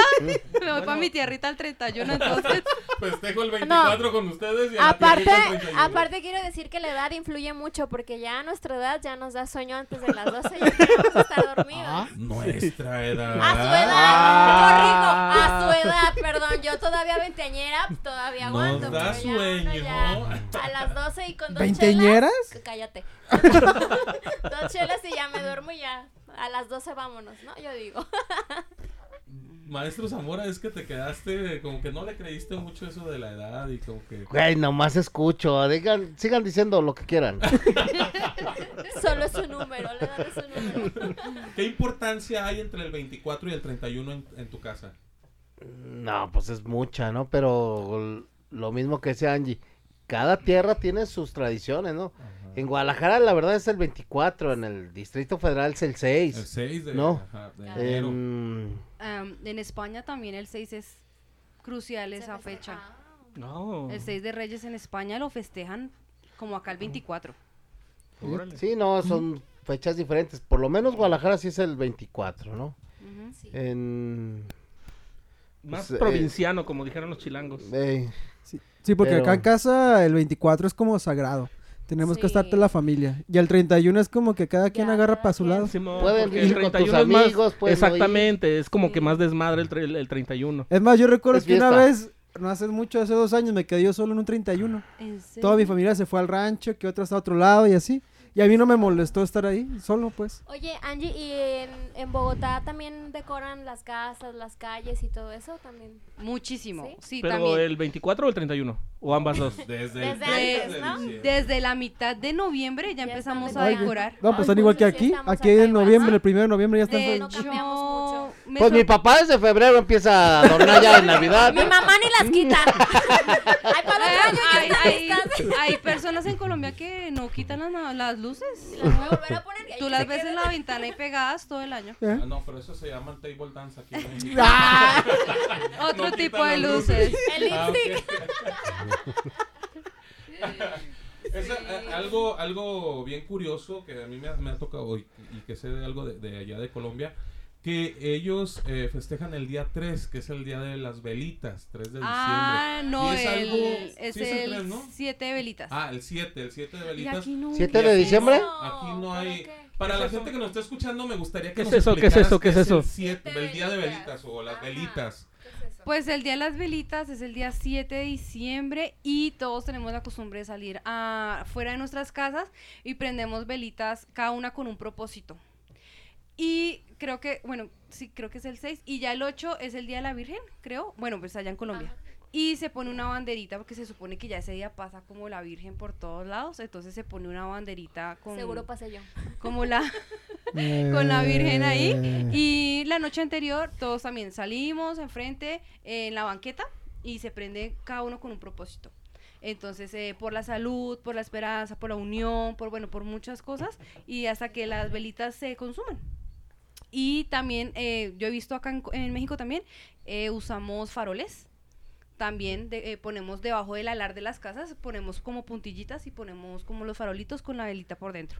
Speaker 6: me voy para mi tierrita el 31, entonces.
Speaker 1: Festejo el 24 con ustedes y a la
Speaker 5: Aparte,
Speaker 1: tierrita el 31.
Speaker 5: aparte quiero decir que la edad influye mucho porque ya a nuestra edad ya nos da sueño antes de las 12 y ya queremos estar dormidos.
Speaker 2: Ah,
Speaker 1: Nuestra edad.
Speaker 5: A su edad,
Speaker 3: Ah.
Speaker 5: a su edad, perdón, yo todavía veinteañera, todavía
Speaker 1: Nos
Speaker 5: aguanto.
Speaker 1: da
Speaker 5: pero ya uno
Speaker 1: sueño.
Speaker 5: Ya a las 12 y con dos
Speaker 4: ¿Veinteañeras?
Speaker 5: chelas, cállate. dos chelas y ya me duermo y ya a las 12 vámonos, ¿no? Yo digo.
Speaker 1: Maestro Zamora, es que te quedaste, como que no le creíste mucho eso de la edad y como que...
Speaker 2: Güey, nomás escucho. Digan, sigan diciendo lo que quieran.
Speaker 5: Solo es su número, le dan su número.
Speaker 1: ¿Qué importancia hay entre el 24 y el 31 en, en tu casa?
Speaker 2: No, pues es mucha, ¿no? Pero lo mismo que decía Angie, cada tierra tiene sus tradiciones, ¿no? En Guadalajara la verdad es el 24, en el Distrito Federal es el 6.
Speaker 1: El 6 de,
Speaker 2: No.
Speaker 1: ajá, de
Speaker 5: Ya.
Speaker 1: enero.
Speaker 2: En-
Speaker 6: España también el 6 es crucial esa fecha.
Speaker 3: No.
Speaker 6: El 6 de Reyes en España lo festejan como acá el 24.
Speaker 3: Órale.
Speaker 2: Sí, no, son fechas diferentes. Por lo menos Guadalajara sí es el 24, ¿no?
Speaker 5: Sí.
Speaker 2: En...
Speaker 3: Más
Speaker 2: pues, eh,
Speaker 3: provinciano, como dijeron los chilangos.
Speaker 2: eh,
Speaker 4: Sí, porque
Speaker 2: Pero-
Speaker 4: acá en casa el 24 es como sagrado. Tenemos que estar toda la familia. Y el 31 es como que cada quien
Speaker 5: Ya,
Speaker 4: agarra para su lado.
Speaker 3: Simón,
Speaker 2: Pueden ir
Speaker 3: el
Speaker 2: con tus
Speaker 3: 31 es más-
Speaker 2: amigos, ir.
Speaker 3: Exactamente, es como que más desmadre el, tre- el 31.
Speaker 4: Es más, yo recuerdo
Speaker 2: Es
Speaker 4: que una vez no hace mucho, hace dos años me quedé yo solo en un 31.
Speaker 6: ¿En?
Speaker 4: Toda mi familia se fue al rancho, que otra está a otro lado y así. Y a mí no me molestó estar ahí, solo pues.
Speaker 5: Oye, Angie, ¿y en, en Bogotá también decoran las casas, las calles y todo eso también?
Speaker 6: Muchísimo,
Speaker 5: ¿Sí?
Speaker 6: sí,
Speaker 3: Pero
Speaker 6: también.
Speaker 3: el 24 o el 31, o ambas dos.
Speaker 1: Desde,
Speaker 5: antes,
Speaker 1: 10
Speaker 5: ¿no?
Speaker 6: Desde la mitad de noviembre ya,
Speaker 5: Ya
Speaker 6: empezamos a decorar.
Speaker 4: No, pues están igual que
Speaker 5: sí
Speaker 4: aquí. Aquí en noviembre,
Speaker 5: ¿no?
Speaker 4: el primero de noviembre ya están.
Speaker 6: De hecho,
Speaker 2: Pues mi papá desde febrero empieza a adornar ya en Navidad.
Speaker 5: Mi mamá ni las quita. Ay,
Speaker 6: hay, hay- hay personas en Colombia que no quitan las, las luces.
Speaker 5: Las voy a volver a poner
Speaker 6: Tú las ves en la ventana y pegadas todo el año.
Speaker 4: ¿Eh?
Speaker 1: Ah, no, pero eso se llama el table dance aquí. en México.
Speaker 6: Otro
Speaker 1: No
Speaker 6: tipo de
Speaker 1: las
Speaker 6: luces.
Speaker 5: El
Speaker 1: Ah,
Speaker 5: lipstick.
Speaker 1: ok. Es a- algo, algo bien curioso que a mí me ha, me ha tocado hoy y que sé de algo de, de allá de Colombia, que ellos eh, festejan el día 3, que es el día de las velitas, 3 de diciembre.
Speaker 6: Ah, no,
Speaker 1: Y es
Speaker 6: el,
Speaker 1: algo-
Speaker 6: es
Speaker 1: sí es el
Speaker 6: el
Speaker 1: ¿no?
Speaker 6: siete velitas.
Speaker 1: Ah, el 7, el 7 de
Speaker 6: y
Speaker 1: velitas.
Speaker 6: aquí no.
Speaker 2: ¿Siete de diciembre?
Speaker 1: Aquí no hay. Para la gente que nos está escuchando, me gustaría que
Speaker 3: ¿Qué es
Speaker 1: nos
Speaker 3: eso? ¿Qué es eso? ¿Qué es
Speaker 1: el
Speaker 3: eso?
Speaker 1: Siete el día de
Speaker 5: velitas.
Speaker 1: velitas o las
Speaker 5: Ajá.
Speaker 1: velitas.
Speaker 6: Pues el día de las velitas es el día 7 de diciembre y todos tenemos la costumbre de salir a, fuera de nuestras casas y prendemos velitas, cada una con un propósito. Y creo que, bueno, sí, creo que es el 6 y ya el 8 es el Día de la Virgen, creo. Bueno, pues allá en Colombia. Y se pone una banderita porque se supone que ya ese día pasa como la Virgen por todos lados, entonces se pone una banderita con
Speaker 5: Seguro pasé yo.
Speaker 6: como la con la Virgen ahí.
Speaker 4: Eh,
Speaker 6: Y la noche anterior todos también salimos enfrente eh, en la banqueta y se prende cada uno con un propósito. Entonces, eh, por la salud, por la esperanza, por la unión, por bueno, por muchas cosas y hasta que las velitas se consuman. Y también, eh, yo he visto acá en, Co- en México también, eh, usamos faroles. También de- eh, ponemos debajo del alar de las casas, ponemos como puntillitas y ponemos como los farolitos con la velita por dentro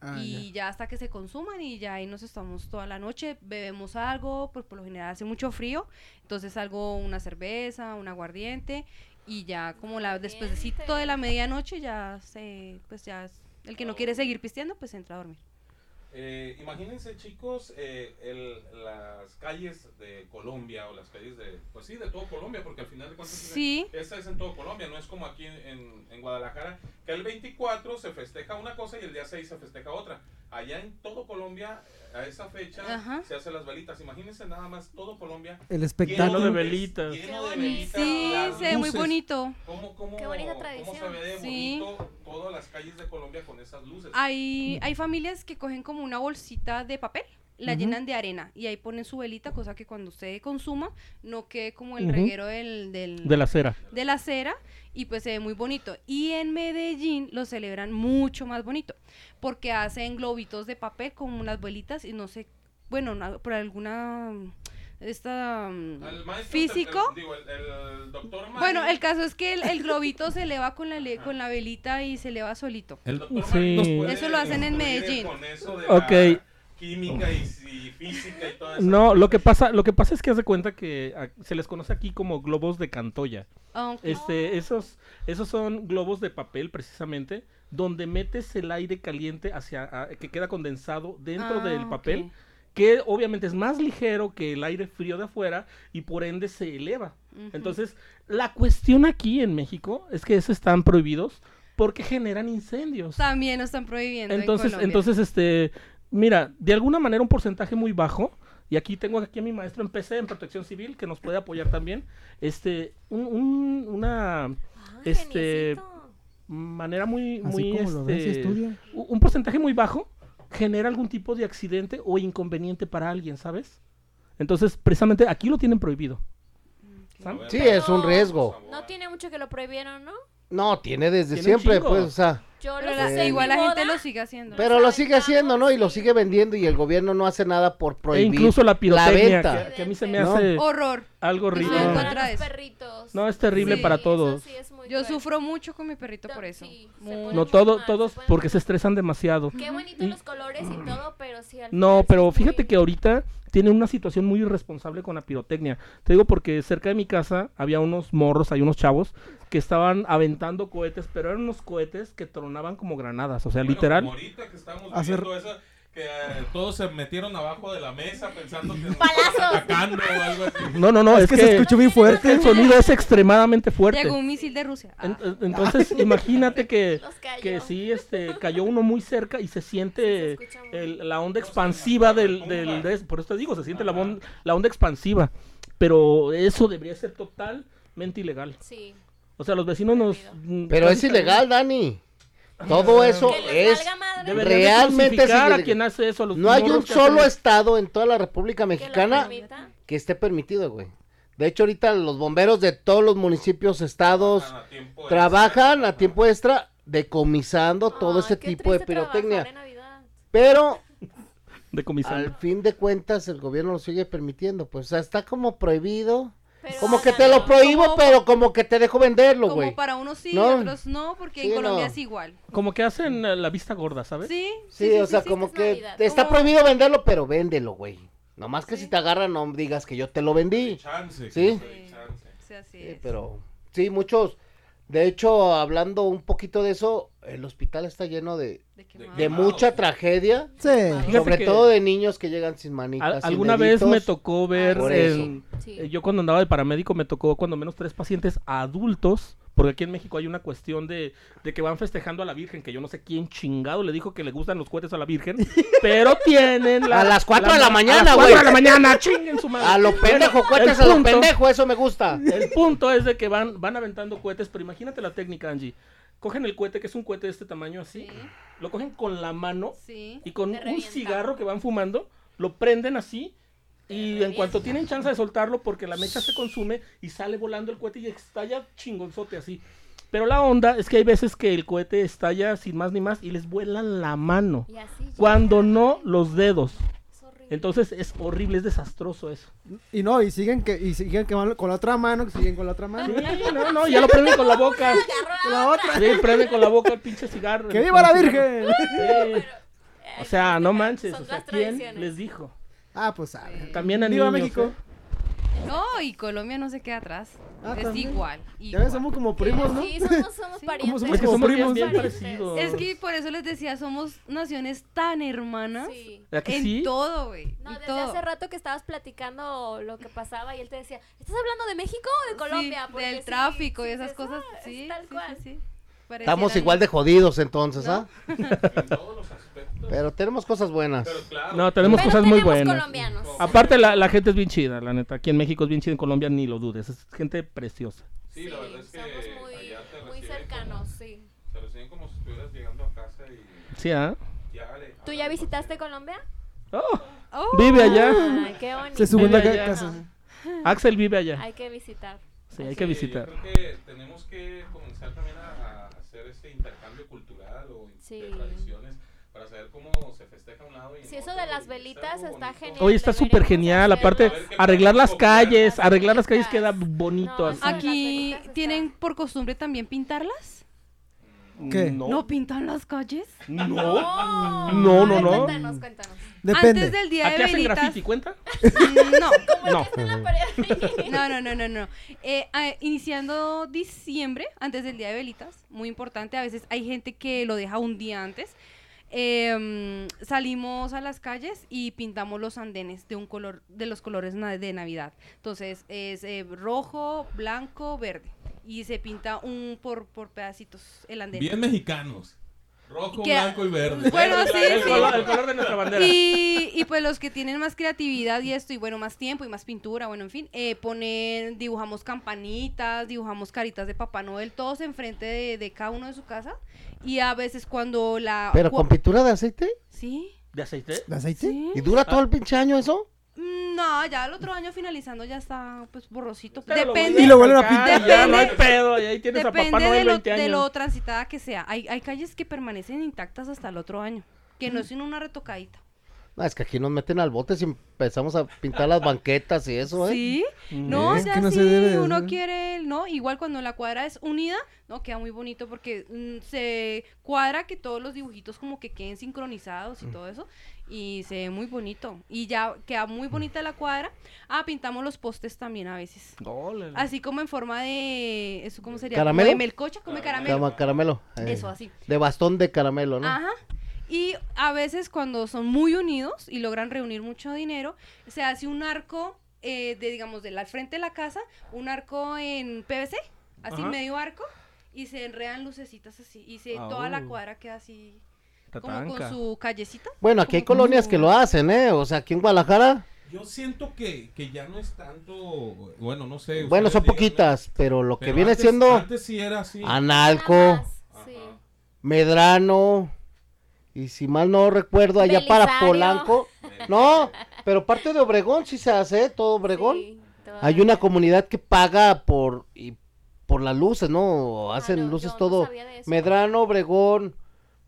Speaker 4: ah,
Speaker 6: y ya. hasta que se consuman y ya ahí nos estamos toda la noche, bebemos algo, pues por lo general hace mucho frío, entonces algo, una cerveza, un aguardiente y ya como la después de la medianoche ya se, pues ya es- el que no quiere seguir pisteando pues entra a dormir.
Speaker 1: Eh, imagínense chicos eh, el- las calles de Colombia o las calles de, pues sí, de todo Colombia, porque al final de cuentas
Speaker 6: Sí.
Speaker 1: esa es en todo Colombia, no es como aquí en, en Guadalajara, que el 24 se festeja una cosa y el día 6 se festeja otra. Allá en todo Colombia, a esa fecha,
Speaker 6: Ajá.
Speaker 1: se hacen las velitas. Imagínense nada más todo Colombia.
Speaker 4: El
Speaker 3: Lleno
Speaker 4: espectáculo.
Speaker 3: de velitas.
Speaker 1: Lleno de velitas.
Speaker 6: Sí, se ve muy bonito.
Speaker 1: ¿Cómo, cómo,
Speaker 5: Qué bonita
Speaker 1: cómo se
Speaker 5: tradición.
Speaker 1: ve de
Speaker 6: Sí.
Speaker 1: bonito todas las calles de Colombia con esas luces?
Speaker 6: Hay, hay familias que cogen como una bolsita de papel, la llenan de arena y ahí ponen su velita, cosa que cuando usted consuma no quede como el reguero del, del,
Speaker 3: De la cera.
Speaker 6: de la cera y pues se ve muy bonito. Y en Medellín lo celebran mucho más bonito porque hacen globitos de papel con unas velitas y no sé, bueno, por alguna esta
Speaker 1: Al maestro,
Speaker 6: físico.
Speaker 1: el- digo, el, el doctor
Speaker 6: Bueno, el caso es que el, el globito se eleva con la le- con la velita y se eleva solito.
Speaker 1: El doctor
Speaker 3: Sí.
Speaker 1: Puede
Speaker 6: Eso lo hacen en Medellín.
Speaker 1: Con eso de
Speaker 3: Ok.
Speaker 1: la química y, y física y todo eso.
Speaker 3: No, lo que pasa, lo que pasa es que haz de cuenta que a- se les conoce aquí como globos de Cantoya. Este, esos, esos son globos de papel precisamente, donde metes el aire caliente hacia, a- que queda condensado dentro
Speaker 6: Ah,
Speaker 3: del papel, que obviamente es más ligero que el aire frío de afuera y por ende se eleva. Entonces, la cuestión aquí en México es que esos están prohibidos porque generan incendios.
Speaker 6: también lo están prohibiendo. en
Speaker 3: Entonces, entonces, este, mira, de alguna manera un porcentaje muy bajo, y aquí tengo aquí a mi maestro en PC, en Protección Civil, que nos puede apoyar también, este, un, un- una
Speaker 5: Ah,
Speaker 3: Este, manera muy,
Speaker 4: Así
Speaker 3: muy,
Speaker 4: ves
Speaker 3: este, un porcentaje muy bajo genera algún tipo de accidente o inconveniente para alguien, ¿sabes? Entonces, precisamente aquí lo tienen prohibido. ¿Sam?
Speaker 2: Sí, es un riesgo.
Speaker 5: No tiene mucho que lo prohibieron, ¿no?
Speaker 2: No, tiene desde
Speaker 3: Tiene
Speaker 2: siempre, pues, o sea,
Speaker 5: Yo
Speaker 6: Pero
Speaker 5: lo
Speaker 6: la- igual la gente lo sigue haciendo.
Speaker 2: pero lo sigue haciendo, ¿no? Y lo sigue vendiendo y el gobierno no hace nada por
Speaker 3: E
Speaker 2: prohibir
Speaker 3: incluso la pirotecnia,
Speaker 2: venta.
Speaker 3: que, que a mí se me
Speaker 2: No.
Speaker 3: hace
Speaker 6: Horror.
Speaker 3: Algo horrible.
Speaker 6: en
Speaker 5: Para los perritos.
Speaker 3: No, es terrible
Speaker 6: Sí,
Speaker 3: para todos.
Speaker 5: sí es muy
Speaker 6: Yo
Speaker 5: cruel.
Speaker 6: sufro mucho con mi perrito por eso.
Speaker 5: Sí,
Speaker 3: No, todo,
Speaker 5: mal,
Speaker 3: todos
Speaker 5: se
Speaker 3: porque se estresan demasiado.
Speaker 5: Qué bonito los colores y todo, pero sí al
Speaker 3: No, pero fíjate
Speaker 5: muy-
Speaker 3: que ahorita tiene una situación muy irresponsable con la pirotecnia. Te digo porque cerca de mi casa había unos morros, hay unos chavos que estaban aventando cohetes, pero eran unos cohetes que tronaban como granadas, o sea,
Speaker 1: Bueno,
Speaker 3: literal.
Speaker 1: como ahorita que estamos
Speaker 4: Hacer-
Speaker 1: viendo eso, eh, todos se metieron abajo de la mesa pensando que nos atacando o algo así.
Speaker 3: No, no, no,
Speaker 4: es,
Speaker 3: es,
Speaker 4: que, se escuchó bien fuerte.
Speaker 3: el sonido es extremadamente fuerte.
Speaker 6: Llegó un misil de Rusia. Ah.
Speaker 3: En- en- Entonces, imagínate que, que sí, este, cayó uno muy cerca y se siente
Speaker 5: Sí, se escucha muy-
Speaker 3: el- la onda expansiva del, del de- por eso te digo, se siente la, onda expansiva, pero eso debería ser totalmente ilegal.
Speaker 5: Sí.
Speaker 3: O sea, los vecinos nos... Mm,
Speaker 2: Pero es ilegal, Dani. Todo eso
Speaker 5: Que les
Speaker 2: es... Realmente
Speaker 3: a quien hace eso. a los
Speaker 2: No hay un solo
Speaker 3: hacen-
Speaker 2: estado en toda la República Mexicana que esté permitido, güey. De hecho, ahorita los bomberos de todos los municipios, estados,
Speaker 1: A tiempo
Speaker 2: trabajan
Speaker 1: extra.
Speaker 2: a tiempo extra decomisando todo ese tipo de pirotecnia. Pero al fin de cuentas el gobierno lo sigue permitiendo. Pues o sea, está como prohibido.
Speaker 5: Pero
Speaker 2: Como que te lo prohíbo,
Speaker 6: Como-
Speaker 2: pero como que te dejo venderlo,
Speaker 6: Como
Speaker 2: güey.
Speaker 6: para unos sí,
Speaker 2: No.
Speaker 6: otros no, porque
Speaker 2: Sí,
Speaker 6: en Colombia
Speaker 2: no.
Speaker 6: es igual.
Speaker 3: Como que hacen eh, la vista gorda, ¿sabes?
Speaker 6: Sí,
Speaker 2: Sí, o sea,
Speaker 6: sí,
Speaker 2: como que
Speaker 5: Navidad.
Speaker 2: está
Speaker 6: Como-
Speaker 2: prohibido venderlo, pero véndelo, güey. Nomás que
Speaker 6: Sí.
Speaker 2: si te agarran, no digas que yo te lo vendí.
Speaker 1: Chance,
Speaker 2: Sí.
Speaker 6: Sí.
Speaker 1: chance.
Speaker 6: Sí, así
Speaker 2: Sí,
Speaker 6: es.
Speaker 2: pero sí, muchos. De hecho, hablando un poquito de eso, el hospital está lleno de,
Speaker 6: De
Speaker 2: mucha tragedia.
Speaker 4: Sí.
Speaker 2: Sobre todo de niños que llegan sin manitas.
Speaker 3: Al-
Speaker 2: sin
Speaker 3: alguna vez me tocó ver en-
Speaker 5: Sí.
Speaker 3: eh, yo cuando andaba de paramédico me tocó cuando menos tres pacientes adultos porque aquí en México hay una cuestión de, de que van festejando a la Virgen, que yo no sé quién chingado le dijo que le gustan los cohetes a la Virgen, pero tienen la...
Speaker 2: A las cuatro de la mañana,
Speaker 3: A las
Speaker 2: güey.
Speaker 3: cuatro de la mañana, chinguen su madre.
Speaker 2: A lo pendejo,
Speaker 3: Bueno,
Speaker 2: cuentes
Speaker 3: el
Speaker 2: a lo
Speaker 3: punto-
Speaker 2: pendejo, eso me gusta.
Speaker 3: El punto es de que van, van aventando cohetes, pero imagínate la técnica, Angie. Cogen el cohete, que es un cohete de este tamaño así,
Speaker 6: Sí,
Speaker 3: lo cogen con la mano
Speaker 6: sí.
Speaker 3: y con un
Speaker 5: revienta.
Speaker 3: cigarro que van fumando, lo prenden así y en cuanto tienen chance de soltarlo porque la mecha se consume y sale volando el cohete y estalla chingonzote así. Pero la onda es que hay veces que el cohete estalla sin más ni más y les vuelan la mano.
Speaker 5: Y así.
Speaker 3: Cuando no, los dedos.
Speaker 5: Es horrible.
Speaker 3: Entonces es horrible, es desastroso eso.
Speaker 4: Y no, y siguen que y siguen que van con la otra mano, que siguen con la otra mano.
Speaker 3: Sí, no, no, ya lo prenden con la boca.
Speaker 4: Con la otra.
Speaker 3: Sí, prenden con la boca el pinche cigarro.
Speaker 4: ¡Que viva la Virgen!
Speaker 3: Sí. O sea, no manches,
Speaker 5: Son
Speaker 3: o sea, ¿quién les dijo?
Speaker 4: Ah, pues sabe.
Speaker 3: También a
Speaker 4: Viva
Speaker 3: niños,
Speaker 4: México.
Speaker 6: No, y Colombia no se queda atrás.
Speaker 4: Ah,
Speaker 6: es
Speaker 4: también.
Speaker 6: igual.
Speaker 4: Ya
Speaker 6: igual.
Speaker 4: ves, somos como primos, ¿no?
Speaker 5: Sí, somos, somos
Speaker 6: Sí.
Speaker 5: parientes.
Speaker 4: somos
Speaker 3: Es que
Speaker 4: como
Speaker 3: somos
Speaker 4: primos.
Speaker 3: bien, parecidos.
Speaker 6: Es que por eso les decía, somos naciones tan hermanas
Speaker 5: Sí.
Speaker 3: ¿Verdad que
Speaker 6: en
Speaker 3: sí?
Speaker 6: todo, güey.
Speaker 5: No, desde
Speaker 6: todo.
Speaker 5: hace rato que estabas platicando lo que pasaba y él te decía, ¿estás hablando de México o de Colombia?
Speaker 6: Sí,
Speaker 5: Porque
Speaker 6: del
Speaker 5: sí,
Speaker 6: tráfico y esas
Speaker 5: sí,
Speaker 6: cosas.
Speaker 5: es
Speaker 6: Sí,
Speaker 5: tal
Speaker 6: sí,
Speaker 5: cual.
Speaker 6: sí, sí.
Speaker 2: Estamos igual de jodidos entonces,
Speaker 6: ¿No?
Speaker 2: ¿ah?
Speaker 1: En todos los aspectos.
Speaker 2: Pero tenemos cosas buenas.
Speaker 1: Pero claro.
Speaker 3: No, tenemos
Speaker 5: Pero
Speaker 3: cosas muy
Speaker 5: tenemos
Speaker 3: buenas.
Speaker 5: colombianos.
Speaker 3: Aparte, la, la gente es bien chida, la neta. Aquí en México es bien chida, en Colombia ni lo dudes. Es gente preciosa.
Speaker 1: Sí, la verdad es que
Speaker 5: somos muy, muy cercanos,
Speaker 1: como-
Speaker 5: sí.
Speaker 1: Te reciben como si estuvieras llegando a casa y
Speaker 3: Sí, ¿ah?
Speaker 5: ¿Tú ya visitaste Colombia?
Speaker 3: Oh,
Speaker 6: Oh,
Speaker 3: vive allá.
Speaker 5: Ay, qué bonito.
Speaker 4: Se la casa.
Speaker 3: Axel vive allá.
Speaker 5: Hay que visitar.
Speaker 3: Sí, hay que visitar.
Speaker 1: Yo creo que tenemos que comenzar también a, a hacer este intercambio cultural o
Speaker 5: Sí.
Speaker 1: de tradiciones para saber cómo se festeja un lado y
Speaker 5: Sí, eso
Speaker 1: otro,
Speaker 5: de las velitas está genial.
Speaker 3: Oye, está súper genial. Aparte, arreglar las calles, arreglar las calles queda bonito
Speaker 5: No,
Speaker 3: así.
Speaker 6: Aquí tienen por costumbre también pintarlas.
Speaker 4: ¿Qué?
Speaker 3: No,
Speaker 6: ¿No pintan las calles?
Speaker 3: no.
Speaker 5: No,
Speaker 3: No, no, no.
Speaker 5: Cuéntanos, cuéntanos.
Speaker 4: Depende.
Speaker 6: Antes del día
Speaker 3: ¿Aquí
Speaker 6: de
Speaker 3: hacen
Speaker 6: velitas.
Speaker 3: graffiti? ¿Cuenta?
Speaker 6: Mm, No,
Speaker 3: No.
Speaker 5: En la pared.
Speaker 6: no, no, no, no, no. Eh, ah, iniciando diciembre, antes del día de velitas, muy importante, a veces hay gente que lo deja un día antes. Em, salimos a las calles y pintamos los andenes de un color, de los colores de Navidad. Entonces es eh, rojo, blanco, verde. Y se pinta un por, por pedacitos el andén.
Speaker 1: Bien mexicanos. Rojo,
Speaker 6: Que-
Speaker 1: blanco y verde.
Speaker 6: Bueno, sí,
Speaker 3: El
Speaker 6: sí.
Speaker 3: color, el color de nuestra bandera.
Speaker 6: Y, y pues los que tienen más creatividad y esto, y bueno, más tiempo y más pintura, bueno, en fin, eh, ponen, dibujamos campanitas, dibujamos caritas de Papá Noel, todos enfrente de, de cada uno de su casa. Y a veces cuando la...
Speaker 2: Pero con pintura de aceite.
Speaker 6: Sí,
Speaker 3: ¿De aceite?
Speaker 4: ¿De aceite?
Speaker 6: sí.
Speaker 2: ¿Y dura todo el pinche año eso?
Speaker 6: Mm, No, ya el otro año finalizando ya está pues borrosito.
Speaker 3: Pero lo
Speaker 6: Depende,
Speaker 4: Y lo vuelven a pintar.
Speaker 3: Ya no hay pedo. Y ahí tienes a Papá
Speaker 6: de, lo,
Speaker 3: 20
Speaker 6: de
Speaker 3: años.
Speaker 6: lo transitada que sea. Hay, hay calles que permanecen intactas hasta el otro año, que
Speaker 3: Mm.
Speaker 6: no es sino una retocadita.
Speaker 2: No, es que aquí nos meten al bote si empezamos a pintar las banquetas y eso, ¿eh?
Speaker 6: Sí,
Speaker 3: Mm.
Speaker 6: no, o
Speaker 4: Es
Speaker 6: sea,
Speaker 4: que no
Speaker 6: si
Speaker 4: se debe de
Speaker 6: uno quiere, ¿no? Igual cuando la cuadra es unida, ¿no? Queda muy bonito porque mm, se cuadra que todos los dibujitos como que queden sincronizados y todo eso y se ve muy bonito. Y ya queda muy bonita la cuadra. Ah, pintamos los postes también a veces. Así como en forma de, ¿eso cómo sería?
Speaker 2: ¿Caramelo?
Speaker 6: Como de melcocha, come caramelo.
Speaker 2: Cama- caramelo. eh,
Speaker 6: Eso, así.
Speaker 2: De bastón de caramelo, ¿no?
Speaker 6: Ajá. Y a veces cuando son muy unidos y logran reunir mucho dinero, se hace un arco eh, de, digamos, del al frente de la casa, un arco en PVC, así
Speaker 3: Ajá.
Speaker 6: medio arco, y se enredan lucecitas así, y se,
Speaker 3: Ah,
Speaker 6: toda la
Speaker 3: oh.
Speaker 6: cuadra queda así, como
Speaker 3: Tatanca.
Speaker 6: con su callecita.
Speaker 2: Bueno, aquí hay colonias que lo hacen, ¿eh? O sea, aquí en Guadalajara,
Speaker 1: Yo siento que, que ya no es tanto, bueno, no sé.
Speaker 2: bueno, son
Speaker 1: díganme,
Speaker 2: poquitas, pero lo que viene
Speaker 1: antes-
Speaker 2: siendo
Speaker 1: Antes sí era así.
Speaker 2: Analco,
Speaker 5: Sí.
Speaker 1: Ajá.
Speaker 2: Medrano, y si mal no recuerdo, allá para
Speaker 5: Belisario.
Speaker 2: Polanco. No, pero parte de Obregón sí se hace, ¿eh? todo Obregón.
Speaker 5: Sí,
Speaker 2: Hay una comunidad que paga por y por las luces, ¿no?
Speaker 5: Ah,
Speaker 2: Hacen
Speaker 5: no,
Speaker 2: luces
Speaker 5: no
Speaker 2: todo. Medrano, Obregón,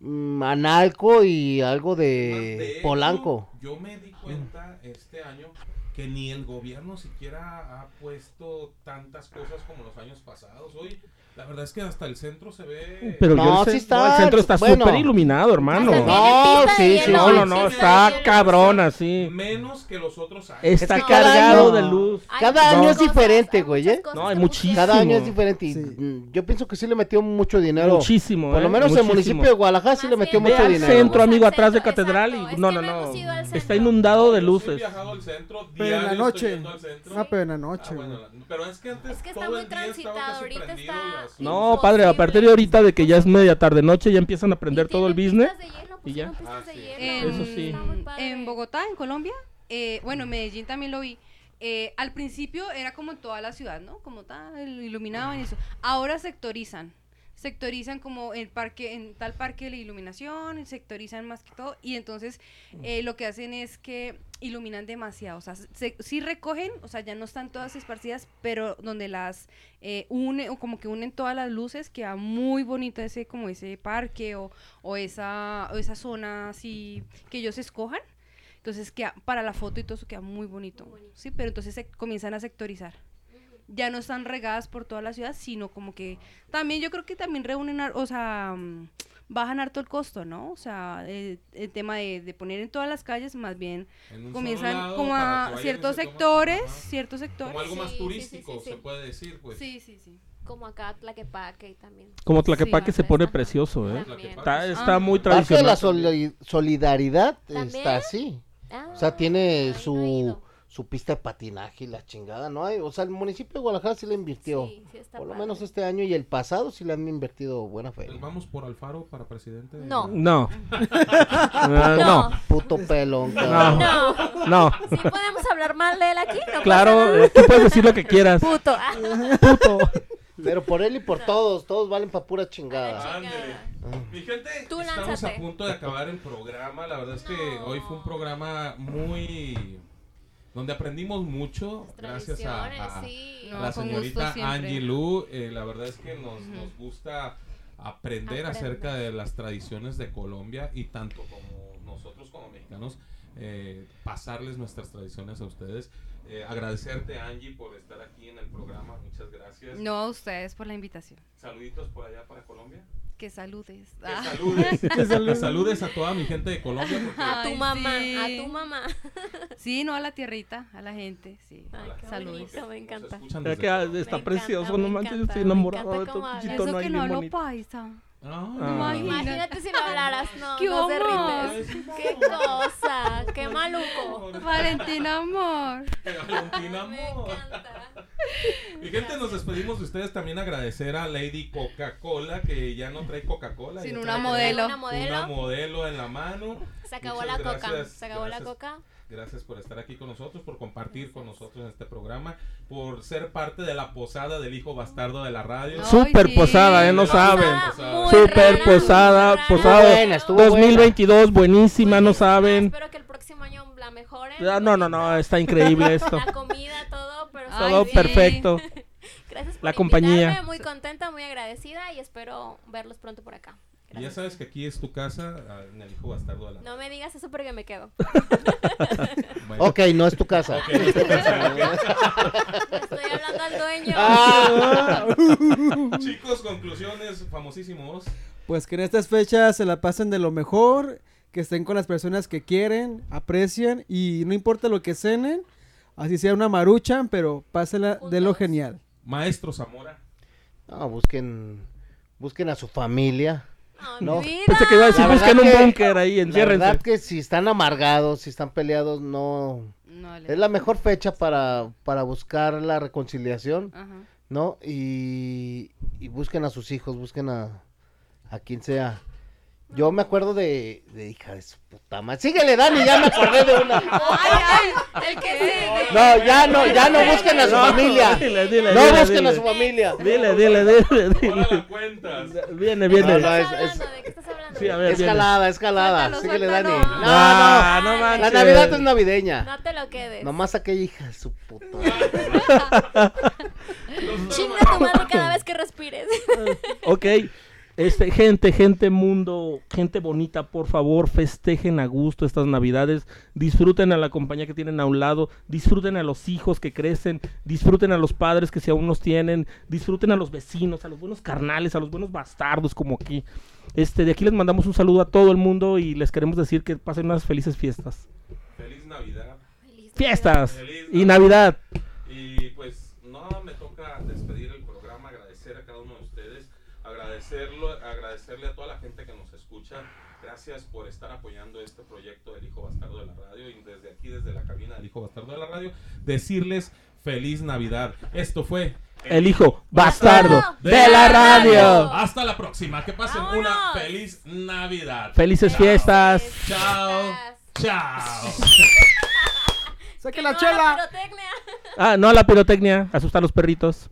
Speaker 2: Analco y algo de
Speaker 1: de hecho,
Speaker 2: Polanco.
Speaker 1: Yo me di cuenta este año que ni el gobierno siquiera ha puesto tantas cosas como los años pasados. Hoy, la verdad es que hasta el centro se ve.
Speaker 3: Pero
Speaker 2: No,
Speaker 3: yo el,
Speaker 2: sí está,
Speaker 3: no, el centro está
Speaker 2: bueno.
Speaker 3: súper iluminado, hermano.
Speaker 2: No, sí, sí,
Speaker 3: No, no, no, está cabrón así.
Speaker 1: menos que los otros años.
Speaker 3: Está cargado de luz.
Speaker 5: Hay
Speaker 2: Cada año es diferente, güey, ¿eh?
Speaker 5: cosas
Speaker 3: No, hay muchísimo.
Speaker 2: Cada año es diferente y
Speaker 4: Sí.
Speaker 2: mm, yo pienso que sí le metió mucho dinero.
Speaker 3: Muchísimo,
Speaker 2: Por lo
Speaker 3: ¿eh?
Speaker 2: menos el municipio de Guadalajara sí
Speaker 5: Más
Speaker 2: le metió mucho
Speaker 3: al
Speaker 2: dinero.
Speaker 3: centro, amigo, atrás de catedral y no, no,
Speaker 5: no
Speaker 3: Está inundado de luces.
Speaker 1: centro,
Speaker 4: Pero en la noche. Ah, pero en la noche,
Speaker 1: Ah, pero es que antes
Speaker 5: Es que está muy transitado, ahorita está-.
Speaker 3: No, padre, a partir de ahorita de que ya es media tarde noche ya empiezan a prender
Speaker 5: Y
Speaker 3: todo el business. y ya.
Speaker 5: pusieron pistas
Speaker 1: Ah, sí.
Speaker 6: En,
Speaker 3: Eso sí.
Speaker 6: En Bogotá, en Colombia, eh, bueno, en Medellín también lo vi. eh, al principio era como en toda la ciudad, ¿no? Como tal, iluminaban y eso. Ahora sectorizan. Sectorizan como el parque, en tal parque la iluminación, sectorizan más que todo. Y entonces eh, lo que hacen es que iluminan demasiado. O sea, se, sí recogen, o sea, ya no están todas esparcidas, pero donde las eh, une, o como que unen todas las luces, queda muy bonito ese, como ese parque o, o esa, o esa zona así que ellos escojan. Entonces queda, para la foto y todo eso queda muy bonito. Sí, pero entonces se comienzan a sectorizar. Ya no están regadas por toda la ciudad, sino como que también yo creo que también reúnen, o sea, mm, bajan harto el costo, ¿no? O sea, el, el tema de, de poner en todas las calles, más bien comienzan como a ciertos sectores, ciertos sectores.
Speaker 1: Como algo más
Speaker 5: Sí, sí, sí,
Speaker 1: turístico,
Speaker 5: sí, sí.
Speaker 1: se puede decir, pues.
Speaker 6: Sí, sí, sí.
Speaker 5: Como acá Tlaquepaque también.
Speaker 3: Como Tlaquepaque
Speaker 5: Sí,
Speaker 3: se pone
Speaker 5: ajá.
Speaker 3: precioso, ¿eh?
Speaker 5: También.
Speaker 3: Está, está
Speaker 6: Ah.
Speaker 3: muy
Speaker 2: Parte de la
Speaker 3: tradicional.
Speaker 2: soli- solidaridad
Speaker 5: ¿También?
Speaker 2: está así.
Speaker 5: Ah,
Speaker 2: O sea, tiene su. Su pista de patinaje y la chingada, ¿no? Hay, o sea, el municipio de Guadalajara sí le invirtió.
Speaker 5: Sí, sí está
Speaker 2: por lo
Speaker 5: padre.
Speaker 2: menos este año y el pasado sí le han invertido buena fe.
Speaker 1: Vamos por Alfaro para presidente.
Speaker 5: No.
Speaker 3: No. Ah, no.
Speaker 2: Puto pelón, cabrón.
Speaker 3: No.
Speaker 5: No,
Speaker 3: No.
Speaker 5: sí podemos hablar mal de él aquí. No
Speaker 3: Claro, eh, tú puedes decir lo que quieras.
Speaker 5: Puto. Ah,
Speaker 3: Puto.
Speaker 2: Pero por él y por todos, todos valen pa' pura chingada.
Speaker 1: Ándele. Mi gente,
Speaker 5: Tú
Speaker 1: estamos
Speaker 5: lánzate.
Speaker 1: a punto de acabar el programa. La verdad es que
Speaker 5: No.
Speaker 1: hoy fue un programa muy... donde aprendimos mucho gracias a,
Speaker 5: Tradiciones,
Speaker 1: a
Speaker 5: sí.
Speaker 6: No,
Speaker 1: la señorita. Angie Lu. Eh, la verdad es que nos, nos gusta aprender
Speaker 5: Aprender.
Speaker 1: acerca de las tradiciones de Colombia y tanto como nosotros como mexicanos eh, pasarles nuestras tradiciones a ustedes. Eh, agradecerte Angie por estar aquí en el programa. Muchas gracias.
Speaker 6: No a ustedes por la invitación.
Speaker 1: Saluditos por allá para Colombia.
Speaker 6: Que saludes.
Speaker 1: Que
Speaker 6: Ah.
Speaker 1: saludes, que saludes a toda mi gente de Colombia. Porque
Speaker 5: A tu
Speaker 6: Ay,
Speaker 5: mamá,
Speaker 6: sí.
Speaker 5: a tu mamá.
Speaker 6: Sí, no a la tierrita, a la gente, sí.
Speaker 5: Ay, qué
Speaker 6: Saludos.
Speaker 5: bonito, me encanta.
Speaker 3: que ah, está
Speaker 5: Me
Speaker 3: precioso,
Speaker 5: encanta,
Speaker 3: no
Speaker 5: me
Speaker 3: manches, yo estoy enamorado de tu pinchito,
Speaker 6: Eso
Speaker 3: no
Speaker 6: que no hablo paisa.
Speaker 1: Ah,
Speaker 3: Ah.
Speaker 5: Imagínate si no hablaras, no,
Speaker 6: ¿Qué
Speaker 5: no. Qué cosa, qué maluco.
Speaker 6: Valentina, amor.
Speaker 1: Valentina,
Speaker 5: Me
Speaker 1: amor.
Speaker 5: encanta.
Speaker 1: Mi gente, nos despedimos de ustedes. También agradecer a Lady Coca-Cola, que ya no trae Coca-Cola.
Speaker 6: Sin una modelo.
Speaker 5: Una modelo.
Speaker 1: Una modelo en la mano.
Speaker 5: Se acabó
Speaker 1: Muchas
Speaker 5: la coca.
Speaker 1: gracias,
Speaker 5: Se acabó la
Speaker 1: gracias.
Speaker 5: coca.
Speaker 1: Gracias por estar aquí con nosotros, por compartir con nosotros en este programa, por ser parte de la posada del hijo bastardo de la radio.
Speaker 6: No.
Speaker 3: Super
Speaker 6: sí.
Speaker 3: posada, ¿eh? No saben.
Speaker 1: Posada.
Speaker 3: Super
Speaker 5: rara,
Speaker 3: posada, posada
Speaker 2: buena, estuvo
Speaker 3: 2022, buenísima, no saben.
Speaker 5: Espero que el próximo año la mejoren.
Speaker 3: Ah, No, no, no, está increíble esto.
Speaker 5: La comida, todo, pero
Speaker 6: Ay,
Speaker 3: Todo
Speaker 6: sí.
Speaker 3: perfecto.
Speaker 5: Gracias por
Speaker 3: La compañía.
Speaker 5: Muy contenta, muy agradecida y espero verlos pronto por acá.
Speaker 1: Y ya
Speaker 5: Gracias.
Speaker 1: sabes que aquí es tu casa, ah, en el hijo bastardo de la
Speaker 5: No me digas eso porque me quedo.
Speaker 1: Bueno,
Speaker 2: Ok, no es tu casa.
Speaker 1: ok, es tu casa, ok.
Speaker 5: Estoy hablando al dueño.
Speaker 2: Ah.
Speaker 1: Chicos, conclusiones famosísimos.
Speaker 4: Pues que en estas fechas se la pasen de lo mejor, que estén con las personas que quieren, aprecian y no importa lo que cenen, así sea una maruchan, pero pásela de lo genial.
Speaker 1: Maestro Zamora.
Speaker 2: No, busquen, busquen a su familia. No.
Speaker 3: Pensé que iba a decir,
Speaker 2: La verdad
Speaker 3: busquen un
Speaker 2: que-
Speaker 3: búnker ahí,
Speaker 2: La verdad que si están amargados, si están peleados, no...
Speaker 6: No
Speaker 2: Es la mejor fecha para, para buscar la reconciliación,
Speaker 6: Ajá.
Speaker 2: ¿no? Y, y busquen a sus hijos, busquen a, a quien sea. Yo me acuerdo de, de hija de su puta madre. Síguele, Dani, ya me acordé de una.
Speaker 5: Ay, ay, el que sigue.
Speaker 2: No, ya no, ya no busquen a su
Speaker 3: No,
Speaker 2: familia.
Speaker 3: dile, dile,
Speaker 2: No
Speaker 3: dile,
Speaker 2: busquen a su familia.
Speaker 3: Dile, dile, dile, dile.
Speaker 1: la cuentas.
Speaker 3: Viene,
Speaker 2: No,
Speaker 3: viene.
Speaker 2: no,
Speaker 5: ¿De
Speaker 2: es-
Speaker 5: qué estás
Speaker 2: es-
Speaker 5: hablando? ¿De qué estás hablando?
Speaker 3: Sí, a ver, viene.
Speaker 2: Escalada, escalada.
Speaker 6: Suéltalo,
Speaker 2: Síguele, Dani. No, no.
Speaker 3: no
Speaker 2: La
Speaker 3: manches.
Speaker 2: Navidad es navideña.
Speaker 5: No te lo quedes.
Speaker 2: Nomás aquella hija de su puta madre.
Speaker 5: Chinga tu madre cada vez que respires.
Speaker 3: Ok. Este, gente, gente, mundo, gente bonita, por favor, festejen a gusto estas navidades, disfruten a la compañía que tienen a un lado, disfruten a los hijos que crecen, disfruten a los padres que si aún los tienen, disfruten a los vecinos, a los buenos carnales, a los buenos bastardos como aquí. Este, de aquí les mandamos un saludo a todo el mundo y les queremos decir que pasen unas felices fiestas.
Speaker 1: Feliz Navidad.
Speaker 5: Feliz
Speaker 3: Fiestas
Speaker 1: Feliz
Speaker 3: y Navidad.
Speaker 1: Y pues no me toca despedir el programa, agradecer a cada uno de ustedes, agradecerlo, agradecerle a toda la gente que nos escucha. Gracias por estar apoyando este proyecto del Hijo Bastardo de la Radio y desde aquí, desde la cabina del Hijo Bastardo de la Radio, decirles feliz Navidad. Esto fue
Speaker 3: El hijo bastardo
Speaker 5: de
Speaker 3: de la radio.
Speaker 1: Hasta la próxima. Que pasen una
Speaker 5: Vámonos.
Speaker 1: feliz Navidad.
Speaker 3: Felices fiestas.
Speaker 1: Chao. Chao.
Speaker 4: ¡Saque
Speaker 5: Que
Speaker 4: la
Speaker 5: no,
Speaker 4: chela!
Speaker 5: pirotecnia.
Speaker 3: Ah, no a la pirotecnia, asusta a los perritos.